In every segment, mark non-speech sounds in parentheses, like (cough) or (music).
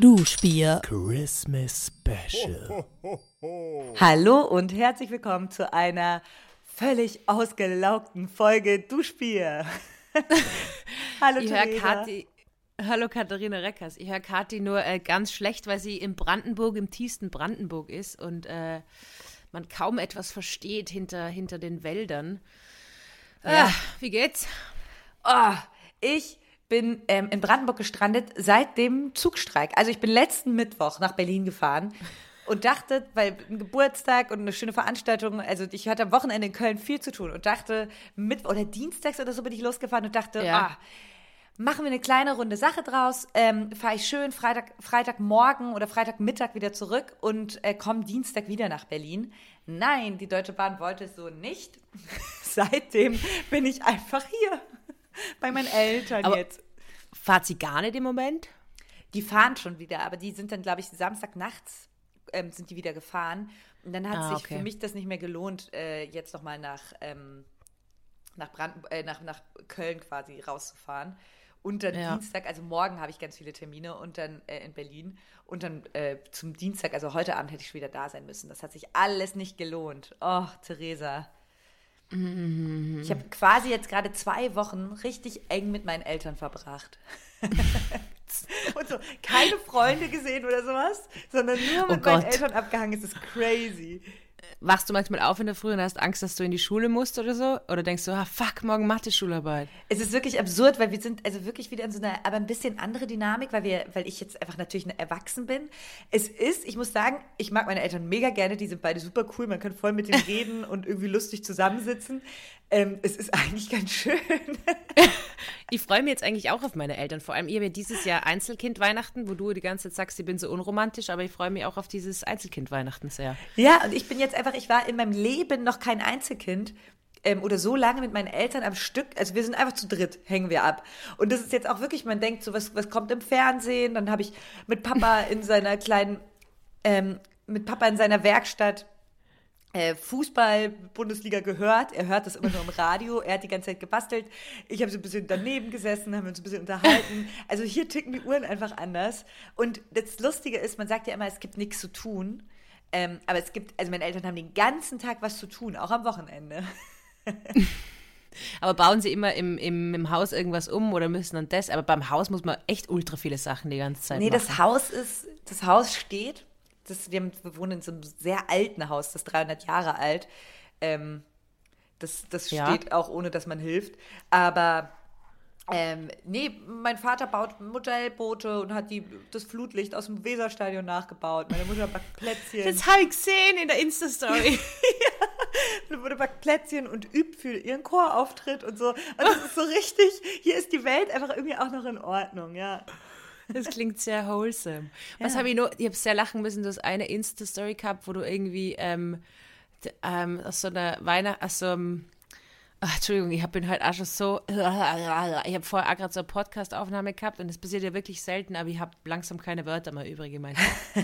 Duschbier. Christmas Special. Hallo und herzlich willkommen zu einer völlig ausgelaugten Folge Duschbier. (laughs) Hallo Ich höre. Kathi. Hallo Katharina Reckers. Ich höre Kathi nur äh, ganz schlecht, weil sie in Brandenburg, im tiefsten Brandenburg ist und äh, man kaum etwas versteht hinter, hinter den Wäldern. Ja. wie geht's? Oh, ich bin ähm, in Brandenburg gestrandet seit dem Zugstreik. Also ich bin letzten Mittwoch nach Berlin gefahren und dachte, weil ein Geburtstag und eine schöne Veranstaltung, also ich hatte am Wochenende in Köln viel zu tun und dachte, Mittwoch oder Dienstags oder so bin ich losgefahren und dachte, Ja. ah, machen wir eine kleine runde Sache draus, ähm, fahre ich schön Freitag, Freitagmorgen oder Freitagmittag wieder zurück und äh, komme Dienstag wieder nach Berlin. Nein, die Deutsche Bahn wollte es so nicht. (laughs) Seitdem bin ich einfach hier (laughs) bei meinen Eltern Aber- jetzt. Fahrt sie gar nicht im Moment? Die fahren schon wieder, aber die sind dann, glaube ich, Samstagnachts ähm, sind die wieder gefahren. Und dann hat Ah, sich okay. für mich das nicht mehr gelohnt, äh, jetzt nochmal nach, ähm, nach, äh, nach, nach Köln quasi rauszufahren. Und dann Ja. Dienstag, also morgen habe ich ganz viele Termine und dann äh, in Berlin. Und dann äh, zum Dienstag, also heute Abend hätte ich schon wieder da sein müssen. Das hat sich alles nicht gelohnt. Oh, Theresa. Ich habe quasi jetzt gerade zwei Wochen richtig eng mit meinen Eltern verbracht. (laughs) Und so keine Freunde gesehen oder sowas, sondern nur mit Oh meinen. Eltern abgehangen. Es ist crazy. Wachst du manchmal auf in der Früh und hast Angst, dass du in die Schule musst oder so? Oder denkst du, ah, fuck, morgen Mathe-Schularbeit? Es ist wirklich absurd, weil wir sind also wirklich wieder in so einer, aber ein bisschen andere Dynamik, weil wir, weil ich jetzt einfach natürlich erwachsen bin. Es ist, ich muss sagen, ich mag meine Eltern mega gerne, die sind beide super cool, man kann voll mit denen reden und irgendwie lustig zusammensitzen. Ähm, es ist eigentlich ganz schön. (laughs) Ich freue mich jetzt eigentlich auch auf meine Eltern. Vor allem, ihr ja dieses Jahr Einzelkind Weihnachten, wo du die ganze Zeit sagst, ich bin so unromantisch, aber ich freue mich auch auf dieses Einzelkind Weihnachten sehr. Ja, und ich bin jetzt einfach, ich war in meinem Leben noch kein Einzelkind. Ähm, oder so lange mit meinen Eltern am Stück, also wir sind einfach zu dritt, hängen wir ab. Und das ist jetzt auch wirklich, man denkt so, was, was kommt im Fernsehen? Dann habe ich mit Papa in seiner kleinen, ähm, mit Papa in seiner Werkstatt Fußball-Bundesliga gehört. Er hört das immer nur im Radio. Er hat die ganze Zeit gebastelt. Ich habe so ein bisschen daneben gesessen, haben uns ein bisschen unterhalten. Also hier ticken die Uhren einfach anders. Und das Lustige ist, man sagt ja immer, es gibt nichts zu tun. Ähm, aber es gibt, also meine Eltern haben den ganzen Tag was zu tun, auch am Wochenende. (laughs) Aber bauen sie immer im, im, im Haus irgendwas um oder müssen dann das? Aber beim Haus muss man echt ultra viele Sachen die ganze Zeit Nee, machen. das Haus ist, das Haus steht. Das, wir, wohnen in so einem sehr alten Haus, das ist 300 Jahre alt. Ähm, das das Ja. steht auch ohne, dass man hilft. Aber ähm, nee, mein Vater baut Modellboote und hat die, das Flutlicht aus dem Weserstadion nachgebaut. Meine Mutter backt Plätzchen. Das habe ich gesehen in der Insta-Story. Meine Mutter backt Plätzchen und übt für ihren Chorauftritt und so. Und das ist so richtig, hier ist die Welt einfach irgendwie auch noch in Ordnung, ja. Das klingt sehr wholesome. Was Ja. habe ich nur, ich habe sehr lachen müssen, du hast eine Insta-Story gehabt, wo du irgendwie ähm, ähm, aus so einer Weihnacht, aus so einem, ach, Entschuldigung, ich bin halt auch schon so, ich habe vorher auch gerade so eine Podcast-Aufnahme gehabt und das passiert ja wirklich selten, aber ich habe langsam keine Wörter mehr übrig gemeint. (laughs)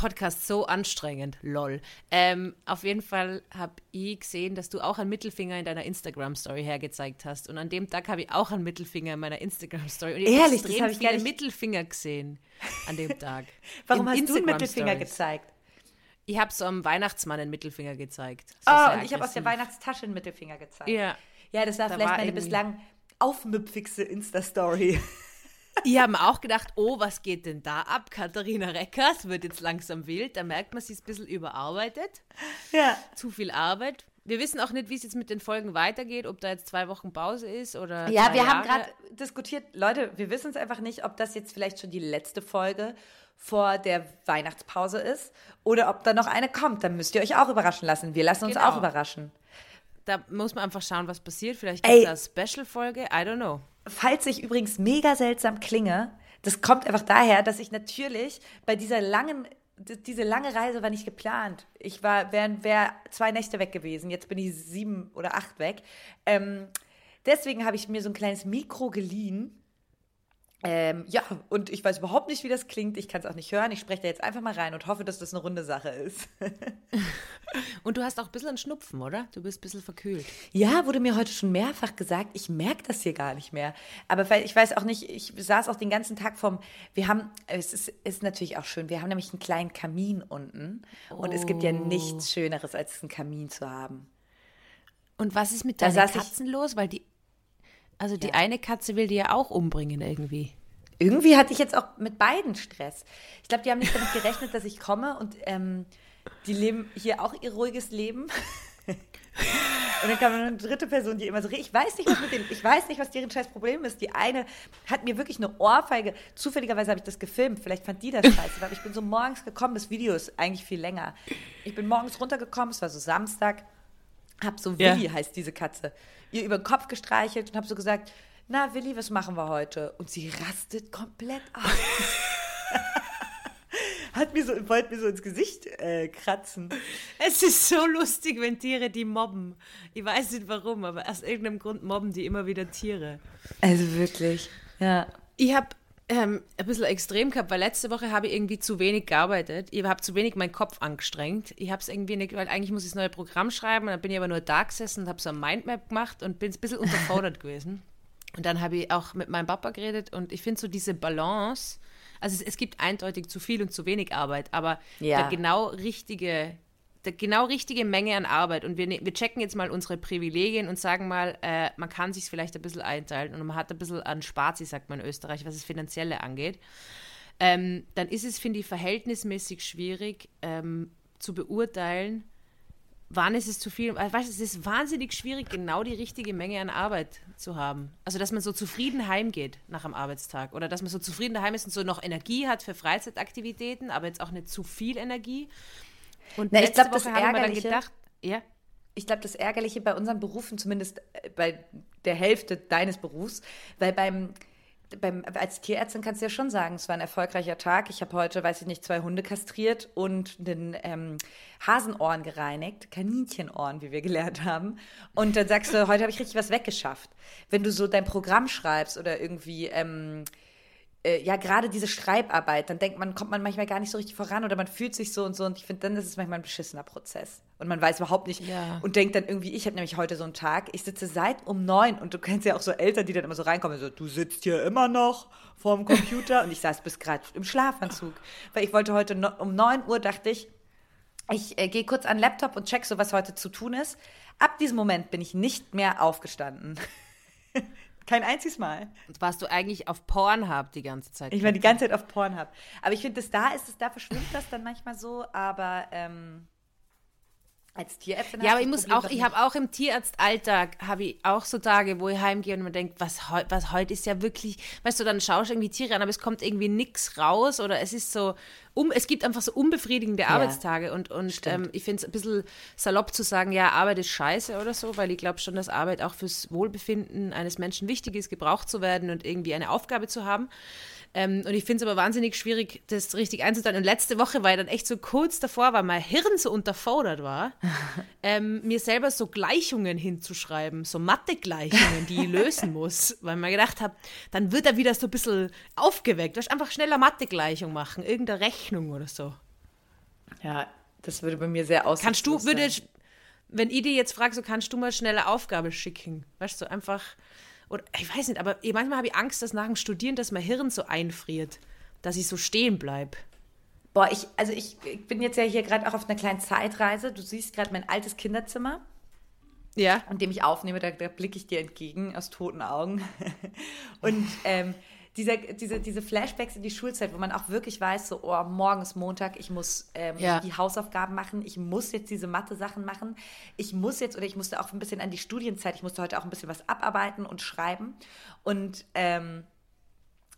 Podcast so anstrengend, lol. Ähm, auf jeden Fall habe ich gesehen, dass du auch einen Mittelfinger in deiner Instagram-Story hergezeigt hast. Und an dem Tag habe ich auch einen Mittelfinger in meiner Instagram-Story. Und ich Ehrlich, das habe ich nicht- Mittelfinger gesehen an dem Tag. (laughs) Warum In hast du einen Mittelfinger Instagram-Stories. gezeigt? Ich habe so einem Weihnachtsmann einen Mittelfinger gezeigt. So Oh, und ich habe aus der. Weihnachtstasche einen Mittelfinger gezeigt. Ja. Ja, das war Da vielleicht war meine bislang aufmüpfigste Insta-Story. Ich habe mir auch gedacht, oh, was geht denn da ab? Katharina Reckers wird jetzt langsam wild. Da merkt man, sie ist ein bisschen überarbeitet. ja. Zu viel Arbeit. Wir wissen auch nicht, wie es jetzt mit den Folgen weitergeht, ob da jetzt zwei Wochen Pause ist oder. Ja, wir haben Jahre. gerade diskutiert, Leute, wir wissen es einfach nicht, ob das jetzt vielleicht schon die letzte Folge vor der Weihnachtspause ist oder ob da noch eine kommt. Dann müsst ihr euch auch überraschen lassen. Wir lassen uns Genau. auch überraschen. Da muss man einfach schauen, was passiert. Vielleicht gibt es eine Special-Folge. I don't know. Falls ich übrigens mega seltsam klinge, das kommt einfach daher, dass ich natürlich bei dieser langen, diese lange Reise war nicht geplant. Ich war, wären wär zwei Nächte weg gewesen. Jetzt bin ich sieben oder acht weg. Ähm, deswegen habe ich mir so ein kleines Mikro geliehen Ähm, ja, und ich weiß überhaupt nicht, wie das klingt. Ich kann es auch nicht hören. Ich spreche da jetzt einfach mal rein und hoffe, dass das eine runde Sache ist. (laughs) Und du hast auch ein bisschen einen Schnupfen, oder? Du bist ein bisschen verkühlt. Ja, wurde mir heute schon mehrfach gesagt. Ich merke das hier gar nicht mehr. Aber weil ich weiß auch nicht, ich saß auch den ganzen Tag vom. Wir haben, es ist, ist natürlich auch schön, wir haben nämlich einen kleinen Kamin unten. Und es gibt ja Oh. nichts Schöneres, als einen Kamin zu haben. Und was ist mit deinen Katzen los? Weil die, also die Ja. eine Katze will die ja auch umbringen irgendwie. Irgendwie hatte ich jetzt auch mit beiden Stress. Ich glaube, die haben nicht damit gerechnet, dass ich komme und ähm, die leben hier auch ihr ruhiges Leben. (laughs) Und dann kam noch eine dritte Person, die immer so, ich weiß nicht, was mit dem, ich weiß nicht, was deren scheiß Problem ist. Die eine hat mir wirklich eine Ohrfeige, zufälligerweise habe ich das gefilmt, vielleicht fand die das scheiße, aber ich bin so morgens gekommen, das Video ist eigentlich viel länger. Ich bin morgens runtergekommen, es war so Samstag, hab so Ja. Willi heißt diese Katze, ihr über den Kopf gestreichelt und hab so gesagt, na Willi, was machen wir heute? Und sie rastet komplett aus. (laughs) Hat mir so, wollte mir so ins Gesicht äh, kratzen. Es ist so lustig, wenn Tiere die mobben. Ich weiß nicht warum, aber aus irgendeinem Grund mobben die immer wieder Tiere. Also wirklich, ja. Ich habe ähm, ein bisschen extrem gehabt, weil letzte Woche habe ich irgendwie zu wenig gearbeitet. Ich habe zu wenig meinen Kopf angestrengt. Ich habe es irgendwie nicht, weil eigentlich muss ich das neue Programm schreiben und dann bin ich aber nur da gesessen und habe so ein Mindmap gemacht und bin ein bisschen unterfordert (laughs) gewesen. Und dann habe ich auch mit meinem Papa geredet und ich finde so diese Balance, also es, es gibt eindeutig zu viel und zu wenig Arbeit, aber Ja. der genau richtige, der genau richtige Menge an Arbeit und wir, ne- wir checken jetzt mal unsere Privilegien und sagen mal, äh, man kann sich vielleicht ein bisschen einteilen und man hat ein bisschen an Spazi, sagt man in Österreich, was das Finanzielle angeht, ähm, dann ist es, finde ich, verhältnismäßig schwierig ähm, zu beurteilen, wann ist es zu viel. Weißt du, es ist wahnsinnig schwierig, genau die richtige Menge an Arbeit zu haben. Also, dass man so zufrieden heimgeht nach einem Arbeitstag oder dass man so zufrieden daheim ist und so noch Energie hat für Freizeitaktivitäten, aber jetzt auch nicht zu viel Energie. Und Na, ich letzte glaub, das Ärgerliche- gedacht, ja, Ich glaube, das Ärgerliche bei unseren Berufen, zumindest äh, bei der Hälfte deines Berufs, weil beim, beim als Tierärztin kannst du ja schon sagen, es war ein erfolgreicher Tag. Ich habe heute, weiß ich nicht, zwei Hunde kastriert und einen ähm, Hasenohren gereinigt, Kaninchenohren, wie wir gelernt haben. Und dann sagst du, (laughs) heute habe ich richtig was weggeschafft. Wenn du so dein Programm schreibst oder irgendwie ähm, äh, ja, gerade diese Schreibarbeit, dann denkt man, kommt man manchmal gar nicht so richtig voran oder man fühlt sich so und so und ich finde, dann ist es manchmal ein beschissener Prozess. Und man weiß überhaupt nicht Ja. und denkt dann irgendwie, ich habe nämlich heute so einen Tag, ich sitze seit um neun und du kennst ja auch so Eltern, die dann immer so reinkommen, so, du sitzt hier immer noch vorm Computer und ich saß bis gerade im Schlafanzug, weil ich wollte heute no, um neun Uhr, dachte ich, ich äh, gehe kurz an den Laptop und check so, was heute zu tun ist. Ab diesem Moment bin ich nicht mehr aufgestanden. Kein einziges Mal. und warst du eigentlich auf Pornhub die ganze Zeit? Ich war die ganze Zeit auf Pornhub. Aber ich finde, das da ist es, da verschwimmt das dann manchmal so, aber ähm, als Tierärztin Ja, aber ich muss auch, ich habe auch im Tierarztalltag, habe ich auch so Tage, wo ich heimgehe und mir denke, was heute was heut ist ja wirklich, weißt du, dann schaust du irgendwie Tiere an, aber es kommt irgendwie nichts raus oder es ist so, um, es gibt einfach so unbefriedigende Arbeitstage und, und ähm, ich finde es ein bisschen salopp zu sagen, ja, Arbeit ist scheiße oder so, weil ich glaube schon, dass Arbeit auch fürs Wohlbefinden eines Menschen wichtig ist, gebraucht zu werden und irgendwie eine Aufgabe zu haben. Ähm, und ich finde es aber wahnsinnig schwierig, das richtig einzuteilen. Und letzte Woche war ich dann echt so kurz davor, weil mein Hirn so unterfordert war, (laughs) ähm, mir selber so Gleichungen hinzuschreiben, so Mathe-Gleichungen, die ich lösen (laughs) muss. Weil ich mir gedacht habe, dann wird er wieder so ein bisschen aufgeweckt. Du einfach schneller Mathe-Gleichung machen, irgendeine Rechnung oder so. Ja, das würde bei mir sehr aus. Kannst du, würde, wenn ich dir jetzt frage, so kannst du mal schnelle Aufgabe schicken? Weißt du, einfach, oder ich weiß nicht, aber manchmal habe ich Angst, dass nach dem Studieren, dass mein Hirn so einfriert, dass ich so stehen bleibe. Boah, ich, also ich, ich bin jetzt ja hier gerade auch auf einer kleinen Zeitreise. Du siehst gerade mein altes Kinderzimmer, Ja. in dem ich aufnehme, da, da blicke ich dir entgegen aus toten Augen. (laughs) Und ähm, dieser, diese, diese Flashbacks in die Schulzeit, wo man auch wirklich weiß, so, oh, morgen ist Montag, ich muss ähm, Ja. die Hausaufgaben machen, ich muss jetzt diese Mathe-Sachen machen, ich muss jetzt, oder ich musste auch ein bisschen an die Studienzeit, ich musste heute auch ein bisschen was abarbeiten und schreiben. Und ähm,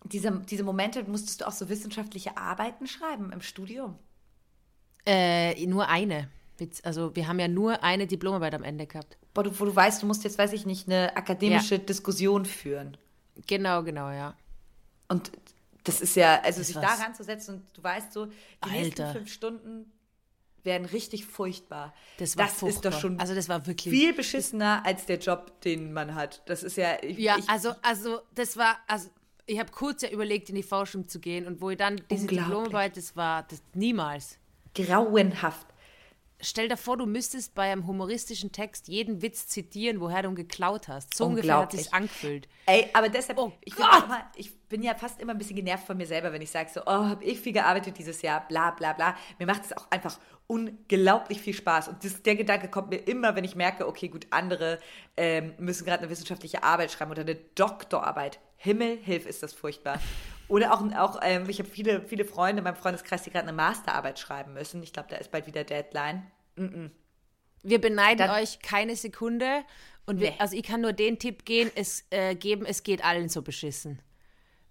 diese, diese Momente musstest du auch so wissenschaftliche Arbeiten schreiben im Studium. Äh, nur eine. Also wir haben ja nur eine Diplomarbeit am Ende gehabt. Boah, du, wo du weißt, du musst jetzt, weiß ich nicht, eine akademische Diskussion führen. Genau, genau, ja. Und das ist ja, also Das sich war's. da ranzusetzen und du weißt so, die nächsten Alter. fünf Stunden werden richtig furchtbar. Das war ist furchtbar. doch schon Also das war wirklich. viel beschissener als der Job, den man hat. Das ist ja, ich, Ja, ich, also, also das war, also Ich habe kurz ja überlegt, in die Forschung zu gehen und wo ich dann diese. Diplomarbeit, das war das niemals. Grauenhaft. Stell dir vor, du müsstest bei einem humoristischen Text jeden Witz zitieren, woher du ihn geklaut hast. So ungefähr hat sich angefühlt. Ey, aber deshalb, Oh ich, bin immer, ich bin ja fast immer ein bisschen genervt von mir selber, wenn ich sage so, oh, habe ich viel gearbeitet dieses Jahr, bla bla bla. Mir macht es auch einfach unglaublich viel Spaß. Und das, der Gedanke kommt mir immer, wenn ich merke, okay, gut, andere ähm, müssen gerade eine wissenschaftliche Arbeit schreiben oder eine Doktorarbeit. Himmel, hilf, ist das furchtbar. Oder auch, auch ähm, ich habe viele, viele Freunde in meinem Freundeskreis, die gerade eine Masterarbeit schreiben müssen. Ich glaube, da ist bald wieder Deadline. Wir beneiden Dann- euch keine Sekunde. Und wir, Nee. also ich kann nur den Tipp gehen, es, äh, geben, es geht allen so beschissen.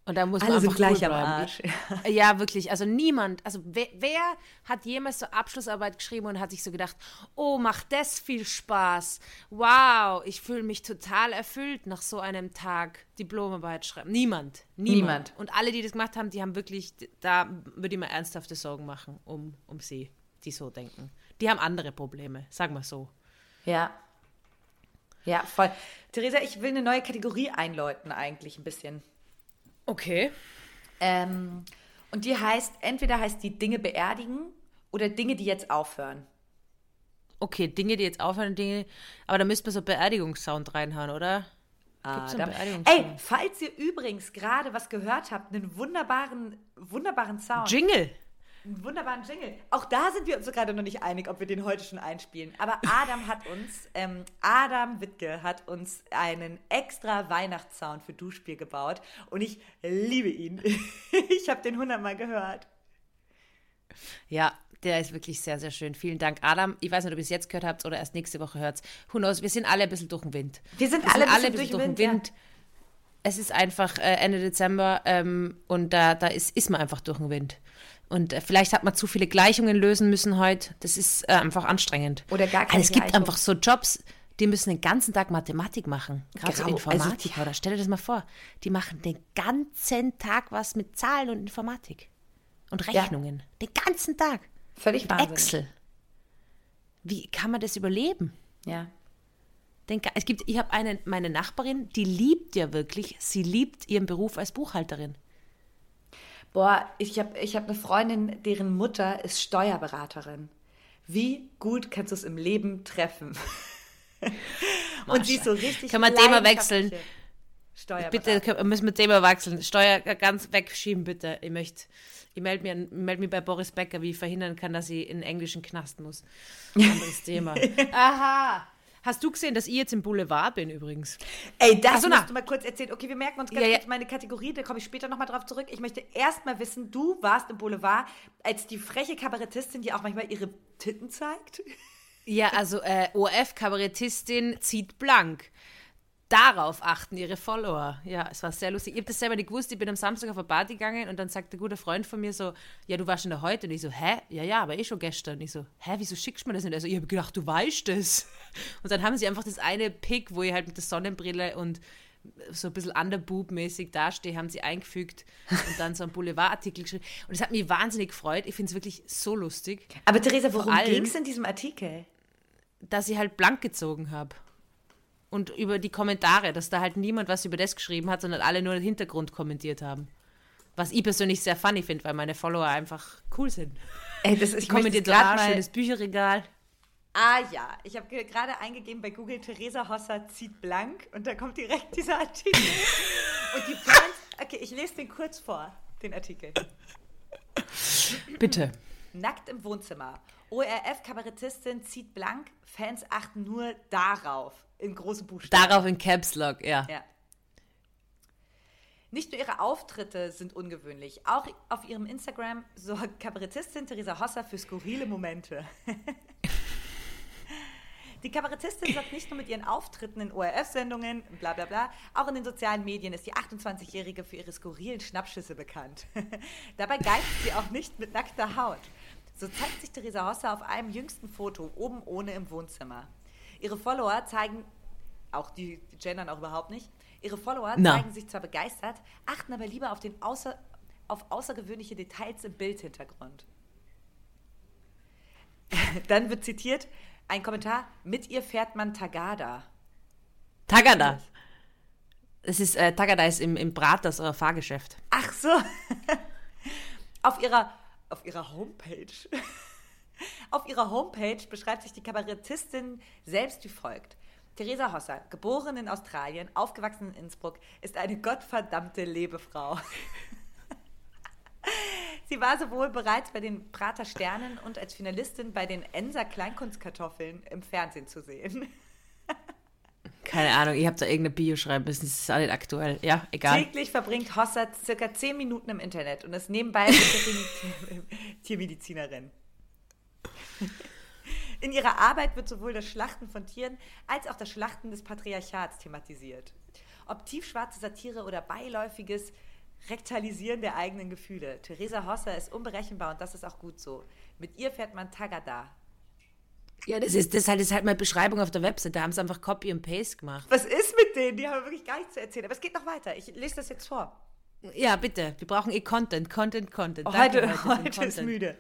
Und da muss man Alle sind einfach gleich cool am. Arsch. (laughs) Ja, wirklich. Also niemand, also wer, wer hat jemals so Abschlussarbeit geschrieben und hat sich so gedacht, oh, macht das viel Spaß. Wow, ich fühle mich total erfüllt nach so einem Tag Diplomarbeit schreiben. Niemand. Niemand. Niemand. Und alle, die das gemacht haben, die haben wirklich, da würde ich mir ernsthafte Sorgen machen um, um sie, die so denken. Die haben andere Probleme, sagen wir so. Ja. Ja, voll. Theresa, ich will eine neue Kategorie einläuten eigentlich ein bisschen. Okay. Ähm, und die heißt, entweder heißt die Dinge beerdigen oder Dinge, die jetzt aufhören. Okay, Dinge, die jetzt aufhören, Dinge. Aber da müsste man so Beerdigungssound reinhauen, oder? Beerdigungssound? Ey, falls ihr übrigens gerade was gehört habt, einen wunderbaren, wunderbaren Sound, Jingle. Einen wunderbaren Jingle. Auch da sind wir uns gerade noch nicht einig, ob wir den heute schon einspielen. Aber Adam hat uns, ähm, Adam Wittke hat uns einen extra Weihnachtssound für Duschspiel gebaut und ich liebe ihn. (laughs) ich habe den hundertmal gehört. Ja, der ist wirklich sehr, sehr schön. Vielen Dank, Adam. Ich weiß nicht, ob ihr es jetzt gehört habt oder erst nächste Woche hört. Who knows? Wir sind alle ein bisschen durch den Wind. Wir sind alle ein bisschen durch den Wind, ja. Es ist einfach äh, Ende Dezember ähm, und da, da ist, ist man einfach durch den Wind. Und äh, vielleicht hat man zu viele Gleichungen lösen müssen heute. Das ist äh, einfach anstrengend. Oder gar keine Aber Es gibt einfach so Jobs, die müssen den ganzen Tag Mathematik machen. Gerade so Grau. Informatiker. Also, oder stell dir das mal vor. Die machen den ganzen Tag was mit Zahlen und Informatik. Und Rechnungen. Den ganzen Tag. Völlig Mit Wahnsinn. Excel. Wie kann man das überleben? Ja. Den, es gibt, ich habe eine, meine Nachbarin, die liebt ja wirklich, sie liebt ihren Beruf als Buchhalterin. Boah, ich habe ich hab eine Freundin, deren Mutter ist Steuerberaterin. Wie gut kannst du es im Leben treffen? (laughs) Und sie ist so richtig Kann man Thema wechseln? Bitte müssen wir Thema wechseln. Steuer ganz wegschieben, bitte. Ich möchte, ich melde mich, meld mich bei Boris Becker, wie ich verhindern kann, dass ich in englischen Knast muss. Anderes Thema. (laughs) Aha. Hast du gesehen, dass ich jetzt im Boulevard bin übrigens? Ey, das Ach so, na. musst du mal kurz erzählen. Okay, wir merken uns ganz ja. kurz meine Kategorie, da komme ich später nochmal drauf zurück. Ich möchte erst mal wissen, du warst im Boulevard als die freche Kabarettistin, die auch manchmal ihre Titten zeigt. Ja, also äh, ORF-Kabarettistin zieht blank. Darauf achten ihre Follower. Ja, es war sehr lustig. Ich habe das selber nicht gewusst. Ich bin am Samstag auf eine Party gegangen und dann sagt ein guter Freund von mir so, ja, du warst schon da heute. Und ich so, hä? Ja, ja, aber eh schon gestern. Und ich so, hä, wieso schickst du mir das nicht? Also ich habe gedacht, du weißt das. (laughs) Und dann haben sie einfach das eine Pick, wo ich halt mit der Sonnenbrille und so ein bisschen underboob-mäßig dastehe, haben sie eingefügt und dann so einen Boulevardartikel geschrieben. Und es hat mich wahnsinnig gefreut. Ich finde es wirklich so lustig. Aber Theresa, worum ging es in diesem Artikel? dass ich halt blank gezogen habe. Und über die Kommentare, dass da halt niemand was über das geschrieben hat, sondern alle nur den Hintergrund kommentiert haben. Was ich persönlich sehr funny finde, weil meine Follower einfach cool sind. Ey, das ist, ich Kommentiert ah, mal schönes Bücherregal. Ah ja, ich habe ge- gerade eingegeben bei Google, Theresa Hosser zieht blank und da kommt direkt dieser Artikel. und die Fans, okay, ich lese den kurz vor, den Artikel. Bitte. Nackt im Wohnzimmer. ORF-Kabarettistin zieht blank, Fans achten nur darauf, in große Buchstaben. Darauf in Caps Lock, ja. Ja. Nicht nur ihre Auftritte sind ungewöhnlich, auch auf ihrem Instagram sorgt Kabarettistin Theresa Hosser für skurrile Momente. (laughs) Die Kabarettistin sorgt nicht nur mit ihren Auftritten in ORF-Sendungen, bla bla bla, auch in den sozialen Medien ist die 28-Jährige für ihre skurrilen Schnappschüsse bekannt. (laughs) Dabei geizt sie auch nicht mit nackter Haut. So zeigt sich Theresa Hosser auf einem jüngsten Foto oben ohne im Wohnzimmer. Ihre Follower zeigen, auch die gendern auch überhaupt nicht, ihre Follower Na. zeigen sich zwar begeistert, achten aber lieber auf, den außer, auf außergewöhnliche Details im Bildhintergrund. (laughs) Dann wird zitiert ein Kommentar: Mit ihr fährt man Tagada. Tagada. Das ist äh, Tagada ist im, im Braters oder Fahrgeschäft. Ach so. (laughs) auf ihrer, auf ihrer Homepage. (laughs) auf ihrer Homepage beschreibt sich die Kabarettistin selbst wie folgt. Theresa Hosser, geboren in Australien, aufgewachsen in Innsbruck, ist eine gottverdammte Lebefrau. (laughs) Sie war sowohl bereits bei den Prater Sternen und als Finalistin bei den Enser Kleinkunstkartoffeln im Fernsehen zu sehen. Keine Ahnung, ihr habt da irgendeine Bio schreiben müssen, das ist alles aktuell. Ja, egal. Täglich verbringt Hosser circa 10 Minuten im Internet und ist nebenbei (laughs) Tiermedizinerin. (laughs) In ihrer Arbeit wird sowohl das Schlachten von Tieren als auch das Schlachten des Patriarchats thematisiert. Ob tiefschwarze Satire oder beiläufiges Rektalisieren der eigenen Gefühle. Theresa Hosser ist unberechenbar und das ist auch gut so. Mit ihr fährt man Tagada. Ja, das ist, das, halt, das ist halt meine Beschreibung auf der Website. Da haben sie einfach Copy und Paste gemacht. Was ist mit denen? Die haben wirklich gar nichts zu erzählen. Aber es geht noch weiter. Ich lese das jetzt vor. Ja, bitte. Wir brauchen eh Content, Content, Content. Oh, heute heute (laughs) ist müde.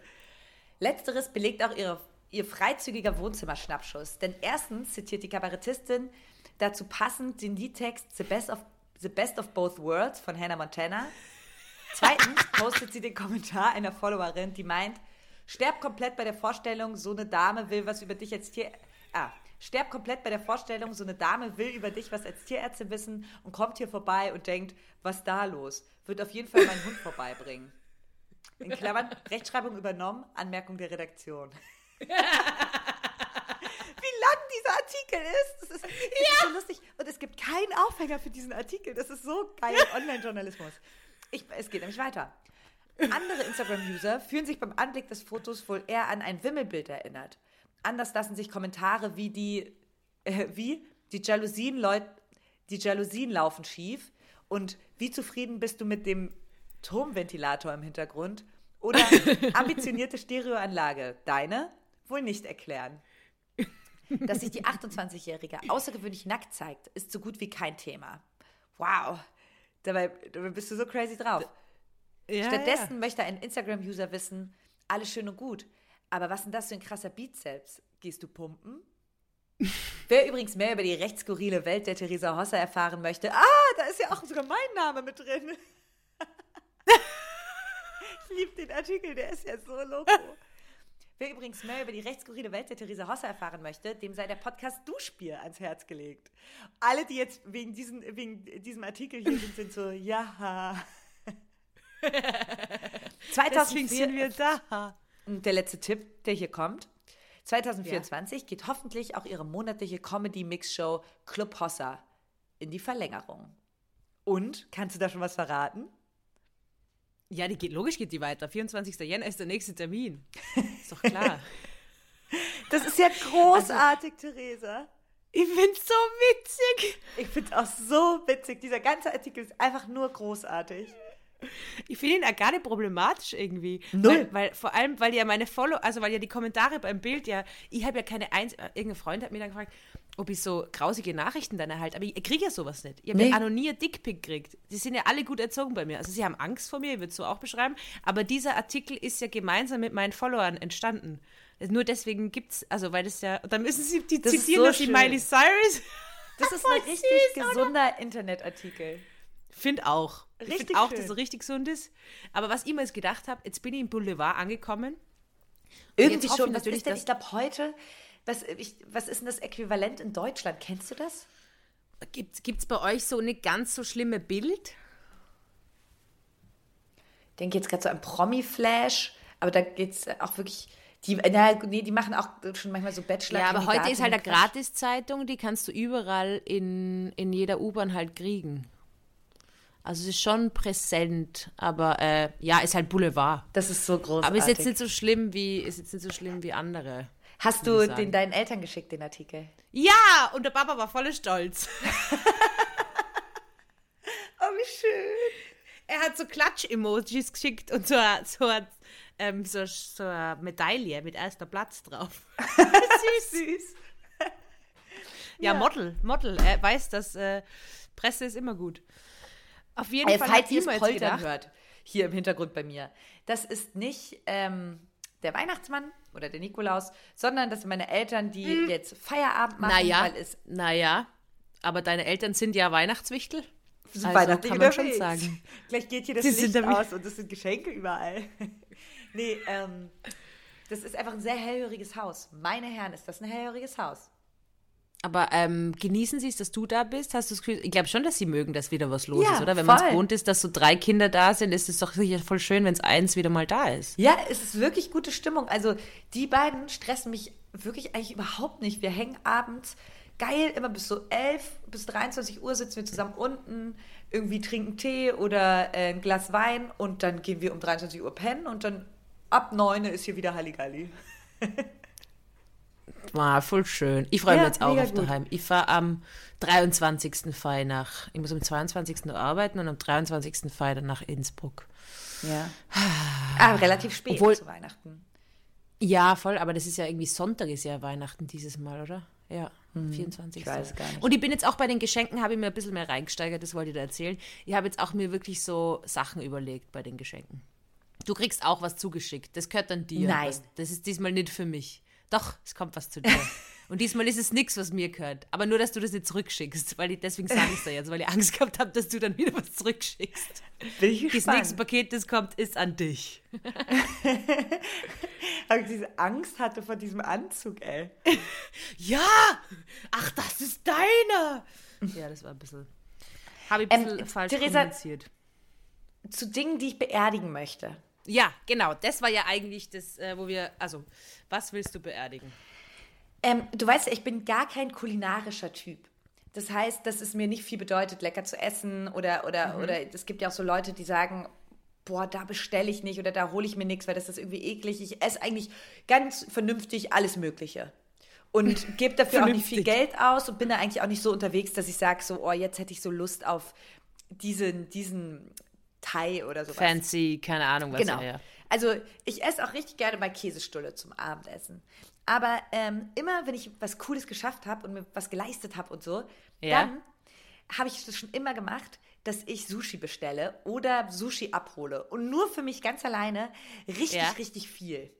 Letzteres belegt auch ihre, ihr freizügiger Wohnzimmerschnappschuss. Denn erstens zitiert die Kabarettistin dazu passend den Liedtext The Best of, The Best of Both Worlds von Hannah Montana. Zweitens (laughs) postet sie den Kommentar einer Followerin, die meint, sterb komplett bei der Vorstellung, so eine Dame will was über dich als Tier... Ah, sterb komplett bei der Vorstellung, so eine Dame will über dich was als Tierärztin wissen und kommt hier vorbei und denkt, was da los? Wird auf jeden Fall meinen Hund vorbeibringen. In Klammern, Rechtschreibung übernommen, Anmerkung der Redaktion. (laughs) Wie lang dieser Artikel ist. Das ist, das ist so lustig. Und es gibt keinen Aufhänger für diesen Artikel. Das ist so geil. Online-Journalismus. es geht nämlich weiter. Andere Instagram-User fühlen sich beim Anblick des Fotos wohl eher an ein Wimmelbild erinnert. Anders lassen sich Kommentare wie die, äh, wie die Jalousien, Leut, die Jalousien laufen schief und wie zufrieden bist du mit dem Turmventilator im Hintergrund oder (laughs) ambitionierte Stereoanlage, deine, wohl nicht erklären. Dass sich die 28-Jährige außergewöhnlich nackt zeigt, ist so gut wie kein Thema. Wow, dabei, dabei bist du so crazy drauf. Ja, Stattdessen ja. möchte ein Instagram-User wissen, alles schön und gut, aber was denn das für ein krasser Bizeps? Gehst du pumpen? (laughs) Wer übrigens mehr über die rechtsskurrile Welt der Theresa Hosser erfahren möchte, ah, da ist ja auch sogar mein Name mit drin. Ich liebe den Artikel, der ist ja so loco. (laughs) Wer übrigens mehr über die rechtsskurrile Welt der Theresa Hosser erfahren möchte, dem sei der Podcast Duschbier ans Herz gelegt. Alle, die jetzt wegen, diesen, wegen diesem Artikel hier sind, sind so, (laughs) ja. (laughs) Deswegen 2004 sind wir da. und der letzte Tipp, der hier kommt. 2024 geht hoffentlich auch ihre monatliche Comedy-Mix-Show Club Hossa in die Verlängerung. Und, kannst du da schon was verraten? Ja, die geht, logisch geht die weiter. 24. Jänner ist der nächste Termin. (laughs) Ist doch klar. Das ist ja großartig, Theresa. ich find's so witzig. Ich finde es auch so witzig. Dieser ganze Artikel ist einfach nur großartig. Ich finde ihn auch gar nicht problematisch irgendwie. Null. Weil, weil, vor allem, weil ja meine Follow, also weil ja die Kommentare beim Bild ja, ich habe ja keine eins, äh, irgendein Freund hat mir dann gefragt, ob ich so grausige Nachrichten dann erhalte, aber ich kriege ja sowas nicht. Ich habe Nee. ja noch nie ein Dickpick gekriegt. Die sind ja alle gut erzogen bei mir. Also sie haben Angst vor mir, ich würde es so auch beschreiben, aber dieser Artikel ist ja gemeinsam mit meinen Followern entstanden. Nur deswegen gibt's, also weil das ja, da müssen sie die Das zitieren, so dass die schön. Miley Cyrus. (laughs) Das ist ein richtig süß, gesunder Internetartikel. Find auch. Ich Richtig finde auch, dass es richtig gesund ist. Aber was ich mir jetzt gedacht habe, jetzt bin ich im Boulevard angekommen. Irgendwie schon. ich natürlich, dass- ich glaube, heute, was, ich, was ist denn das Äquivalent in Deutschland? Kennst du das? Gibt es bei euch so eine ganz so schlimme Bild? Ich denke jetzt gerade so an Promi-Flash, aber da geht es auch wirklich. Die, na, nee, die machen auch schon manchmal so bachelor Ja, aber heute ist halt eine Gratiszeitung, die kannst du überall in, in jeder U-Bahn halt kriegen. Also es ist schon präsent, aber äh, ja, ist halt Boulevard. Das ist so großartig. Aber ist jetzt nicht so schlimm wie, ist jetzt nicht so schlimm wie andere. Hast du den deinen Eltern geschickt, den Artikel? Ja, und der Papa war voll stolz. (laughs) Oh, wie schön. Er hat so Klatsch-Emojis geschickt und so, so, ähm, so, so eine Medaille mit erster Platz drauf. (laughs) Süß. (laughs) Süß. Ja, Ja. Model, Model. Er weiß, dass äh, Presse ist immer gut. Auf jeden Äh, Fall falls hat ihr es poltern hört, hier im Hintergrund bei mir, das ist nicht ähm, der Weihnachtsmann oder der Nikolaus, sondern das sind meine Eltern, die jetzt Feierabend machen, Naja, weil es naja, aber deine Eltern sind ja Weihnachtswichtel. sind Also weihnachtlich kann man schon sagen. (laughs) Gleich geht hier das sind Licht aus und es sind Geschenke überall. (laughs) nee, ähm, das ist einfach ein sehr hellhöriges Haus. Meine Herren, ist das ein hellhöriges Haus. Aber ähm, genießen Sie es, dass du da bist? Hast du das Gefühl, ich glaube schon, dass Sie mögen, dass wieder was los Ja, ist, oder? Wenn man es gewohnt ist, dass so drei Kinder da sind, ist es doch sicher voll schön, wenn es eins wieder mal da ist. Ja, es ist wirklich gute Stimmung. Also die beiden stressen mich wirklich eigentlich überhaupt nicht. Wir hängen abends geil, immer bis so 11, bis 23 Uhr sitzen wir zusammen unten, irgendwie trinken Tee oder äh, ein Glas Wein und dann gehen wir um 23 Uhr pennen und dann ab 9 ist hier wieder Halligalli. (laughs) War voll schön. Ich freue mich Ja, jetzt auch auf gut. daheim. Ich fahre am 23. Fei nach, ich muss am 22. noch arbeiten und am 23. Fei dann nach Innsbruck. Ja. Ah, relativ spät Obwohl- zu Weihnachten. Ja, voll, aber das ist ja irgendwie Sonntag ist ja Weihnachten dieses Mal, oder? Ja, 24. ich weiß gar nicht. Und ich bin jetzt auch bei den Geschenken, habe ich mir ein bisschen mehr reingesteigert, das wollte ich dir erzählen. Ich habe jetzt auch mir wirklich so Sachen überlegt bei den Geschenken. Du kriegst auch was zugeschickt, das gehört dann dir. Nein. Was- Das ist diesmal nicht für mich. Doch, es kommt was zu dir. (laughs) Und diesmal ist es nichts, was mir gehört. Aber nur, dass du das nicht zurückschickst, weil ich, deswegen sage ich es dir jetzt, weil ich Angst gehabt habe, dass du dann wieder was zurückschickst. Bin ich Das nächste Paket, das kommt, ist an dich. (laughs) Weil ich diese Angst hatte vor diesem Anzug, ey. (laughs) Ja! Ach, das ist deiner! Ja, das war ein bisschen. Habe ich ein Ähm, bisschen falsch Theresa- kommuniziert. Zu Dingen, die ich beerdigen möchte. Ja, genau. Das war ja eigentlich das, äh, wo wir. Also, was willst du beerdigen? Ähm, du weißt ja, ich bin gar kein kulinarischer Typ. Das heißt, dass es mir nicht viel bedeutet, lecker zu essen oder, oder, oder es gibt ja auch so Leute, die sagen, boah, da bestelle ich nicht oder da hole ich mir nichts, weil das ist irgendwie eklig. Ich esse eigentlich ganz vernünftig alles Mögliche. Und (laughs) gebe dafür auch nicht viel. Geld aus und bin da eigentlich auch nicht so unterwegs, dass ich sage so, oh, jetzt hätte ich so Lust auf diesen, diesen Thai oder sowas. Fancy, keine Ahnung, was. Genau. Ja. Also ich esse auch richtig gerne mal Käsestulle zum Abendessen. Aber ähm, immer, wenn ich was Cooles geschafft habe und mir was geleistet habe und so, Ja. dann habe ich das schon immer gemacht, dass ich Sushi bestelle oder Sushi abhole. Und nur für mich ganz alleine richtig, Ja. richtig viel.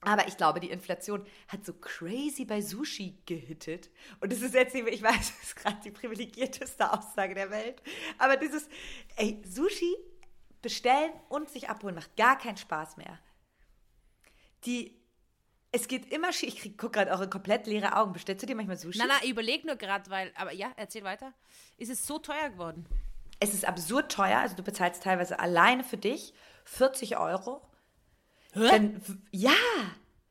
Aber ich glaube, die Inflation hat so crazy bei Sushi gehittet. Und das ist jetzt, ich weiß, (laughs) das ist gerade die privilegierteste Aussage der Welt. Aber dieses, ey, Sushi bestellen und sich abholen macht gar keinen Spaß mehr. Die, es geht immer schief. Ich gucke gerade eure komplett leere Augen. Bestellst du dir manchmal Sushi? Na, na, ich überlege nur gerade, weil. Aber ja, erzähl weiter. Ist es so teuer geworden? Es ist absurd teuer. Also du bezahlst teilweise alleine für dich 40 Euro. Dann, ja,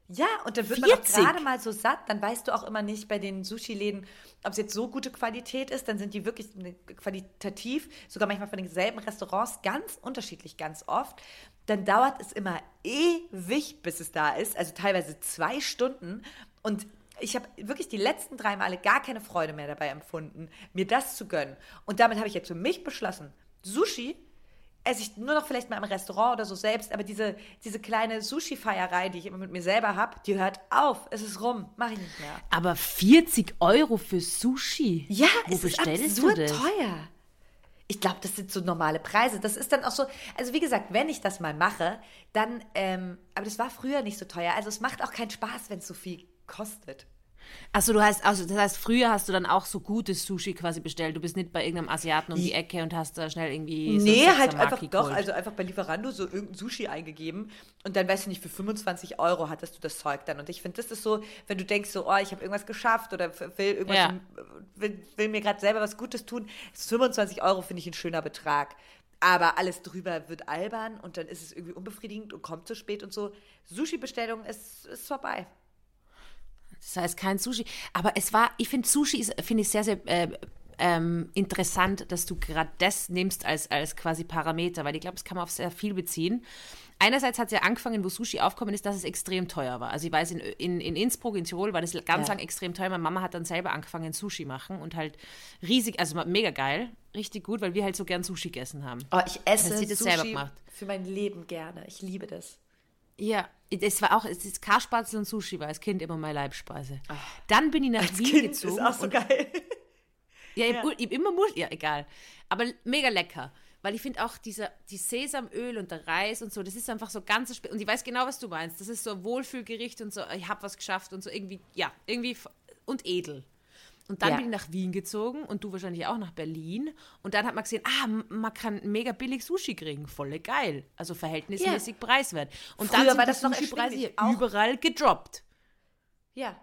ja, und dann wird man auch 40? gerade mal so satt. Dann weißt du auch immer nicht bei den Sushi-Läden, ob es jetzt so gute Qualität ist. Dann sind die wirklich ne, qualitativ, sogar manchmal von denselben Restaurants, ganz unterschiedlich, ganz oft. Dann dauert es immer ewig, bis es da ist. Also teilweise zwei Stunden. Und ich habe wirklich die letzten drei Male gar keine Freude mehr dabei empfunden, mir das zu gönnen. Und damit habe ich jetzt für mich beschlossen, Sushi esse ich nur noch vielleicht mal im Restaurant oder so selbst, aber diese, diese kleine Sushi-Feierei, die ich immer mit mir selber habe, die hört auf. Es ist rum. Mache ich nicht mehr. Aber 40 Euro für Sushi? Ja, Wo es ist absurd teuer. Ich glaube, das sind so normale Preise. Das ist dann auch so, also wie gesagt, wenn ich das mal mache, dann, ähm, aber das war früher nicht so teuer. Also es macht auch keinen Spaß, wenn es so viel kostet. Achso, du hast, also das heißt, früher hast du dann auch so gutes Sushi quasi bestellt. Du bist nicht bei irgendeinem Asiaten um die Ecke und hast da schnell irgendwie so Nee, halt einfach doch, geholt. also einfach bei Lieferando so irgendein Sushi eingegeben und dann weißt du nicht, für 25 Euro hattest du das Zeug dann. Und ich finde, das ist so, wenn du denkst so, oh, ich habe irgendwas geschafft oder will irgendwas, Ja. will, will mir gerade selber was Gutes tun, ist 25 Euro finde ich ein schöner Betrag. Aber alles drüber wird albern und dann ist es irgendwie unbefriedigend und kommt zu spät und so. Sushi-Bestellung ist, ist vorbei. Das heißt kein Sushi. Aber es war, ich finde Sushi finde ich sehr, sehr äh, ähm, interessant, dass du gerade das nimmst als, als quasi Parameter, weil ich glaube, das kann man auf sehr viel beziehen. Einerseits hat es ja angefangen, wo Sushi aufgekommen ist, dass es extrem teuer war. Also ich weiß, in, in, in Innsbruck, in Tirol war das ganz Ja. lang extrem teuer. Meine Mama hat dann selber angefangen, Sushi machen und halt riesig, also mega geil, richtig gut, weil wir halt so gern Sushi gegessen haben. Oh, ich esse das Sushi selber gemacht? für mein Leben gerne. Ich liebe das. Ja, das war auch, es ist Karspatzel und Sushi war als Kind immer meine Leibspeise. Dann bin ich nach Wien Kind gezogen. ist auch so geil. Ja, ich, hab- ich immer Musch, ja, egal. Aber mega lecker. Weil ich finde auch dieser, die Sesamöl und der Reis und so, das ist einfach so ganz spe- Und ich weiß genau, was du meinst. Das ist so ein Wohlfühlgericht und so, ich habe was geschafft und so irgendwie, ja, irgendwie und edel. Und dann Ja. bin ich nach Wien gezogen und du wahrscheinlich auch nach Berlin. Und dann hat man gesehen, ah, man kann mega billig Sushi kriegen. Voll geil. Also verhältnismäßig preiswert. Und Früher dann sind war die das noch Sushi-Preise überall gedroppt. Ja.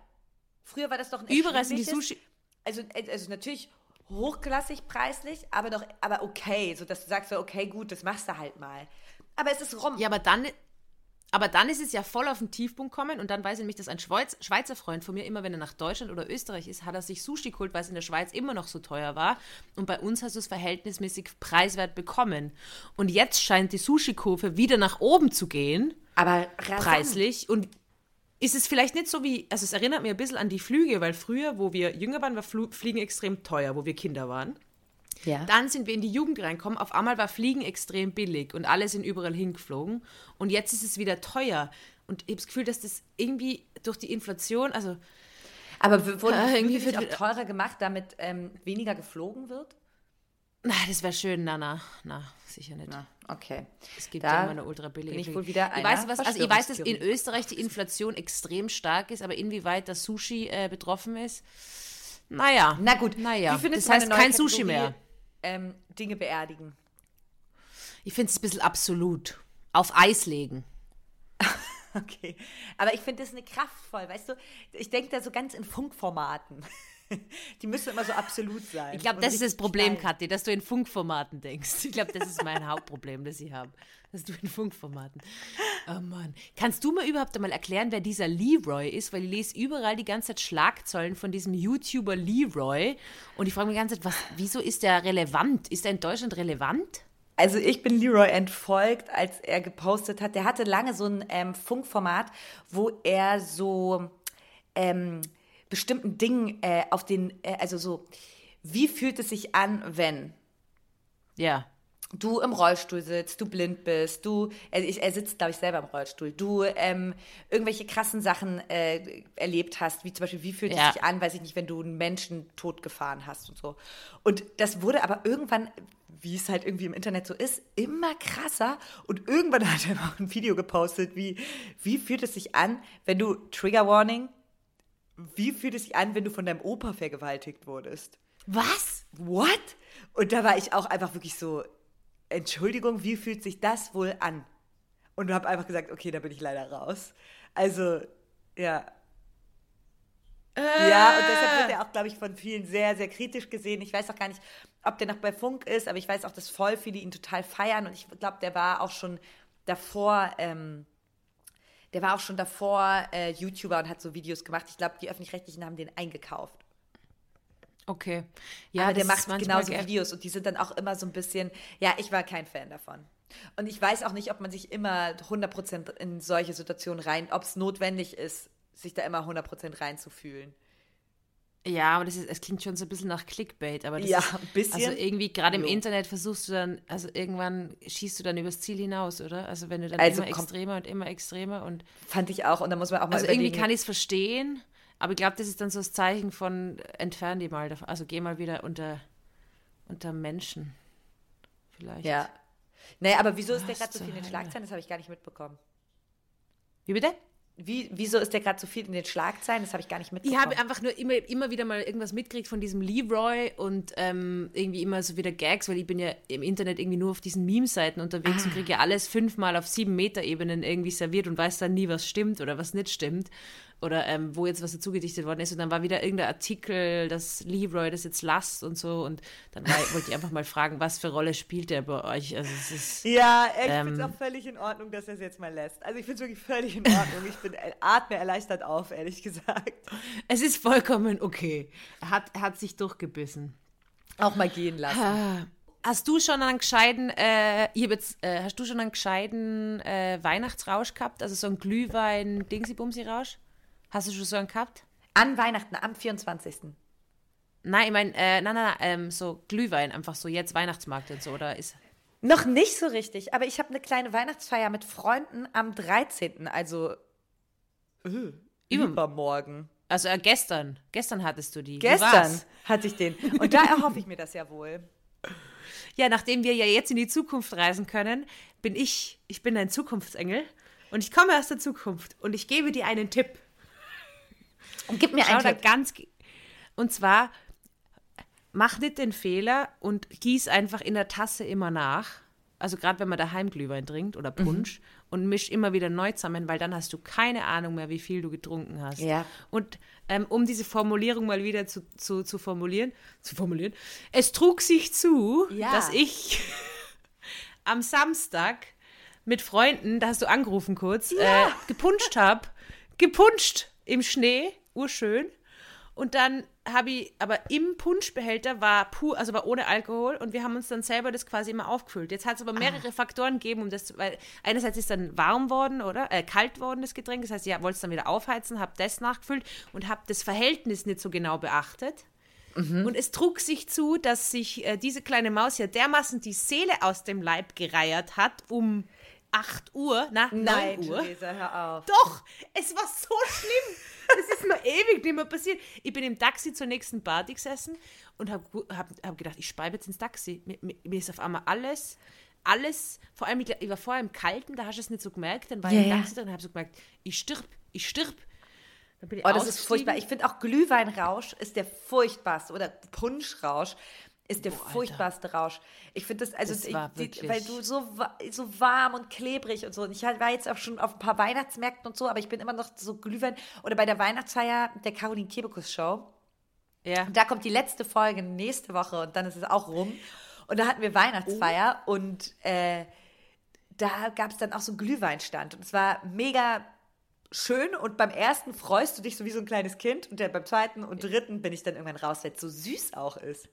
Früher war das doch ein Überall sind die Sushi... Also, also natürlich hochklassig preislich, aber doch, aber okay, so dass du sagst okay, gut, das machst du halt mal. Aber es ist rum. Ja, aber dann, aber dann ist es ja voll auf den Tiefpunkt kommen und dann weiß ich nämlich, dass ein Schweiz, Schweizer Freund von mir, immer wenn er nach Deutschland oder Österreich ist, hat er sich Sushi geholt, weil es in der Schweiz immer noch so teuer war. Und bei uns hast du es verhältnismäßig preiswert bekommen. Und jetzt scheint die Sushi-Kurve wieder nach oben zu gehen, aber rasant. preislich. Und ist es vielleicht nicht so wie, also es erinnert mir ein bisschen an die Flüge, weil früher, wo wir jünger waren, war Flu Fliegen extrem teuer, wo wir Kinder waren. Ja. Dann sind wir in die Jugend reinkommen. Auf einmal war Fliegen extrem billig und alle sind überall hingeflogen. Und jetzt ist es wieder teuer. Und ich habe das Gefühl, dass das irgendwie durch die Inflation, also aber w- wurden Ah, die irgendwie wird- auch teurer gemacht, damit ähm, weniger geflogen wird? na, das wäre schön, na, na, na, sicher nicht. Na, okay. Es gibt Da ja immer eine ultra billige ich Fliege. wohl wieder ich weiß, was, also ich weiß, dass in. Österreich die Inflation extrem stark ist, aber inwieweit das Sushi äh, betroffen ist, naja. Na gut, Naja, wie findest das heißt kein Sushi Kategorie, mehr. Ähm, Dinge beerdigen. Ich finde es ein bisschen absolut. Auf Eis legen. (laughs) Okay. Aber ich finde das eine kraftvoll, weißt du? Ich denke da so ganz in Funkformaten. (laughs) Die müssen immer so absolut sein. Ich glaube, das ist das Problem. Kathi, dass du in Funkformaten denkst. Ich glaube, das ist mein (laughs) Hauptproblem, das ich habe. Dass du in Funkformaten. Oh Mann. Kannst du mir überhaupt einmal erklären, wer dieser Leroy ist? Weil ich lese überall die ganze Zeit Schlagzeilen von diesem YouTuber Leroy. Und ich frage mich die ganze Zeit, was, wieso ist der relevant? Ist er in Deutschland relevant? Also ich bin Leroy entfolgt, als er gepostet hat. Der hatte lange so ein ähm, Funkformat, wo er so ähm, bestimmten Dingen äh, auf den, äh, also so, wie fühlt es sich an, wenn Ja. Du im Rollstuhl sitzt, du blind bist, du, er, ich- er sitzt, glaube ich, selber im Rollstuhl, du ähm, irgendwelche krassen Sachen äh, erlebt hast, wie zum Beispiel, wie fühlt Ja. es sich an, weiß ich nicht, wenn du einen Menschen totgefahren hast und so. Und das wurde aber irgendwann, wie es halt irgendwie im Internet so ist, immer krasser und irgendwann (laughs) hat er auch ein Video gepostet, wie, wie fühlt es sich an, wenn du, Trigger Warning, wie fühlt es sich an, wenn du von deinem Opa vergewaltigt wurdest? Was? What? Und da war ich auch einfach wirklich so, Entschuldigung, wie fühlt sich das wohl an? Und habe einfach gesagt, okay, da bin ich leider raus. Also, ja. Ja, und deshalb wird er auch, glaube ich, von vielen sehr, sehr kritisch gesehen. Ich weiß auch gar nicht, ob der noch bei Funk ist, aber ich weiß auch, dass voll viele ihn total feiern. Und ich glaube, der war auch schon davor, ähm, der war auch schon davor äh, YouTuber und hat so Videos gemacht. Ich glaube, die Öffentlich-Rechtlichen haben den eingekauft. Okay. Ja, aber der macht genauso ge- Videos und die sind dann auch immer so ein bisschen, ja, ich war kein Fan davon. Und ich weiß auch nicht, ob man sich immer 100% in solche Situationen rein, ob es notwendig ist, sich da immer 100% reinzufühlen. Ja, aber das ist, es klingt schon so ein bisschen nach Clickbait, aber das Ja, ist, ein bisschen. Also irgendwie gerade im. Internet versuchst du dann, also irgendwann schießt du dann übers Ziel hinaus, oder? Also wenn du dann Also immer extremer und immer extremer und Fand ich auch. Und da muss man auch mal also irgendwie kann ich es verstehen, aber ich glaube, das ist dann so das Zeichen von entfern die mal davon, also geh mal wieder unter unter Menschen. Vielleicht. ja. Naja, aber wieso ist der gerade so viel in den? Schlagzeilen? Das habe ich gar nicht mitbekommen. Wie bitte? Wie, wieso ist der gerade so viel in den Schlagzeilen? Das habe ich gar nicht Ich mitbekommen. habe einfach nur immer, immer wieder mal irgendwas mitgekriegt von diesem Leroy und ähm, irgendwie immer so wieder Gags, weil ich bin ja im Internet irgendwie nur auf diesen Meme-Seiten unterwegs und kriege ja alles fünfmal auf sieben Meter-Ebenen irgendwie serviert und weiß dann nie, was stimmt oder was nicht stimmt. Oder ähm, wo jetzt was dazu gedichtet worden ist. Und dann war wieder irgendein Artikel, dass Leroy das jetzt lasst und so. Und dann war, wollte ich einfach mal fragen, was für Rolle spielt der bei euch? Also es ist. Ja, ich Ähm, finde es auch völlig in Ordnung, dass er es jetzt mal lässt. Also ich finde es wirklich völlig in Ordnung. Ich bin äh, atme erleichtert auf, ehrlich gesagt. Es ist vollkommen okay. Er hat, er hat sich durchgebissen. Auch mal gehen lassen. Hast du schon einen gescheiten, äh, jetzt, äh, hast du schon einen gescheiten äh, Weihnachtsrausch gehabt? Also so einen Glühwein, Dingsy-Bumsy-Rausch? Hast du schon so einen gehabt? An Weihnachten, am 24. Nein, ich meine, äh, nein, nein, nein, ähm, so Glühwein, einfach so jetzt Weihnachtsmarkt und so, oder ist. Noch nicht so richtig, aber ich habe eine kleine Weihnachtsfeier mit Freunden am 13., also äh, übermorgen. Also äh, gestern, gestern hattest du die. Gestern hatte ich den. Und da erhoffe ich mir das ja wohl. Ja, nachdem wir ja jetzt in die Zukunft reisen können, bin ich, ich bin ein Zukunftsengel und ich komme aus der Zukunft und ich gebe dir einen Tipp. Und gib mir Schau einen Tipp. ganz. Und zwar, mach nicht den Fehler und gieß einfach in der Tasse immer nach. Also gerade wenn man daheim Glühwein trinkt oder Mhm. Punsch und misch immer wieder neu zusammen, weil dann hast du keine Ahnung mehr, wie viel du getrunken hast. Ja. Und ähm, um diese Formulierung mal wieder zu, zu, zu formulieren, zu formulieren, es trug sich zu, Ja. dass ich (laughs) am Samstag mit Freunden, da hast du angerufen kurz, äh, gepuncht habe. Gepuncht im Schnee, urschön. Und dann habe ich, aber im Punschbehälter war pur, also war ohne Alkohol und wir haben uns dann selber das quasi immer aufgefüllt. Jetzt hat es aber mehrere Faktoren gegeben, um das, zu- weil einerseits ist dann warm worden, oder? Äh, kalt worden, das Getränk. Das heißt, ja, wollte es dann wieder aufheizen, habe das nachgefüllt und habe das Verhältnis nicht so genau beachtet. Und es trug sich zu, dass sich äh, diese kleine Maus ja dermaßen die Seele aus dem Leib gereiert hat um 8 Uhr, nach 9 Nein, Uhr. Theresa, hör auf. Doch, es war so schlimm. Das ist mir (laughs) ewig nicht mehr passiert. Ich bin im Taxi zur nächsten Party gesessen und habe hab, hab gedacht, ich speibe jetzt ins Taxi. Mir, mir, ist auf einmal alles, alles, vor allem, ich, ich war vorher im Kalten, da hast du es nicht so gemerkt, dann war ich Ja, im ja. Taxi drin und habe so gemerkt, ich stirb, ich stirb. Dann bin ich Oh, das ist furchtbar. Ich finde auch Glühweinrausch ist der furchtbarste oder Punschrausch ist der furchtbarste Rausch. Ich finde das, also, Das ich, die, weil du so, so warm und klebrig und so. Und ich war jetzt auch schon auf ein paar Weihnachtsmärkten und so, aber ich bin immer noch so Glühwein. Oder bei der Weihnachtsfeier der Caroline Kebekus Show. Ja. Und da kommt die letzte Folge nächste Woche und dann ist es auch rum. Und da hatten wir Weihnachtsfeier und äh, da gab es dann auch so einen Glühweinstand. Und es war mega schön und beim ersten freust du dich so wie so ein kleines Kind und dann beim zweiten und dritten bin ich dann irgendwann raus, weil es so süß auch ist.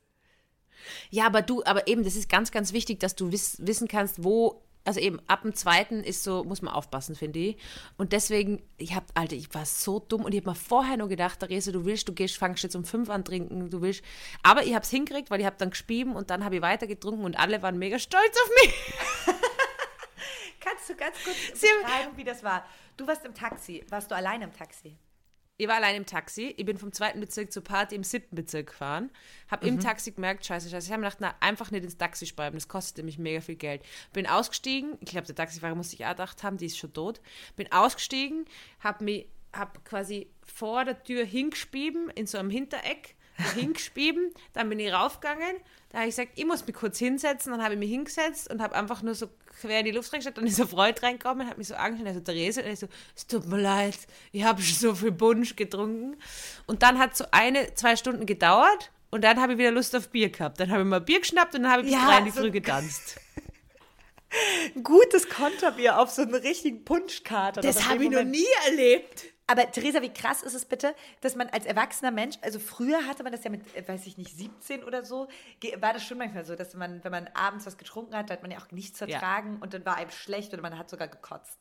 Ja, aber du, aber eben, das ist ganz, ganz wichtig, dass du wiss, wissen kannst, wo, also eben ab dem zweiten ist so, muss man aufpassen, finde ich. Und deswegen, ich hab, Alter, ich war so dumm und ich habe mir vorher nur gedacht, Therese, du willst, du gehst, fangst jetzt um fünf an trinken, du willst. Aber ich habe es hingekriegt, weil ich habe dann gespieben und dann habe ich weiter getrunken und alle waren mega stolz auf mich. (laughs) Kannst du ganz kurz beschreiben, wie das war? Du warst im Taxi. Warst du allein im Taxi? Ich war allein im Taxi. Ich bin vom zweiten Bezirk zur Party im siebten Bezirk gefahren. Habe im Taxi gemerkt, scheiße, scheiße. Ich habe mir gedacht, na, einfach nicht ins Taxi speiben. Das kostet nämlich mega viel Geld. Bin ausgestiegen. Ich glaube, der Taxifahrer muss sich auch gedacht haben, die ist schon tot. Bin ausgestiegen, habe mich, hab quasi vor der Tür hingespieben, in so einem Hintereck. Hingespieben, dann bin ich raufgegangen, da habe ich gesagt, ich muss mich kurz hinsetzen, dann habe ich mich hingesetzt und habe einfach nur so quer in die Luft reingeschaut, dann ist so Freud reingekommen, hat mich so angeschaut, also Therese, und ich so, es tut mir leid, ich habe schon so viel Bunsch getrunken. Und dann hat so eine, zwei Stunden gedauert und dann habe ich wieder Lust auf Bier gehabt. Dann habe ich mal Bier geschnappt und dann habe ich bis Ja, drei in die so- Früh getanzt. Gutes Konterbier auf so einen richtigen Punschkater. Das habe ich noch nie erlebt. Aber Theresa, wie krass ist es bitte, dass man als erwachsener Mensch, also früher hatte man das ja mit, äh, weiß ich nicht, 17 oder so, war das schon manchmal so, dass man, wenn man abends was getrunken hat, da hat man ja auch nichts vertragen und dann war einem schlecht oder man hat sogar gekotzt.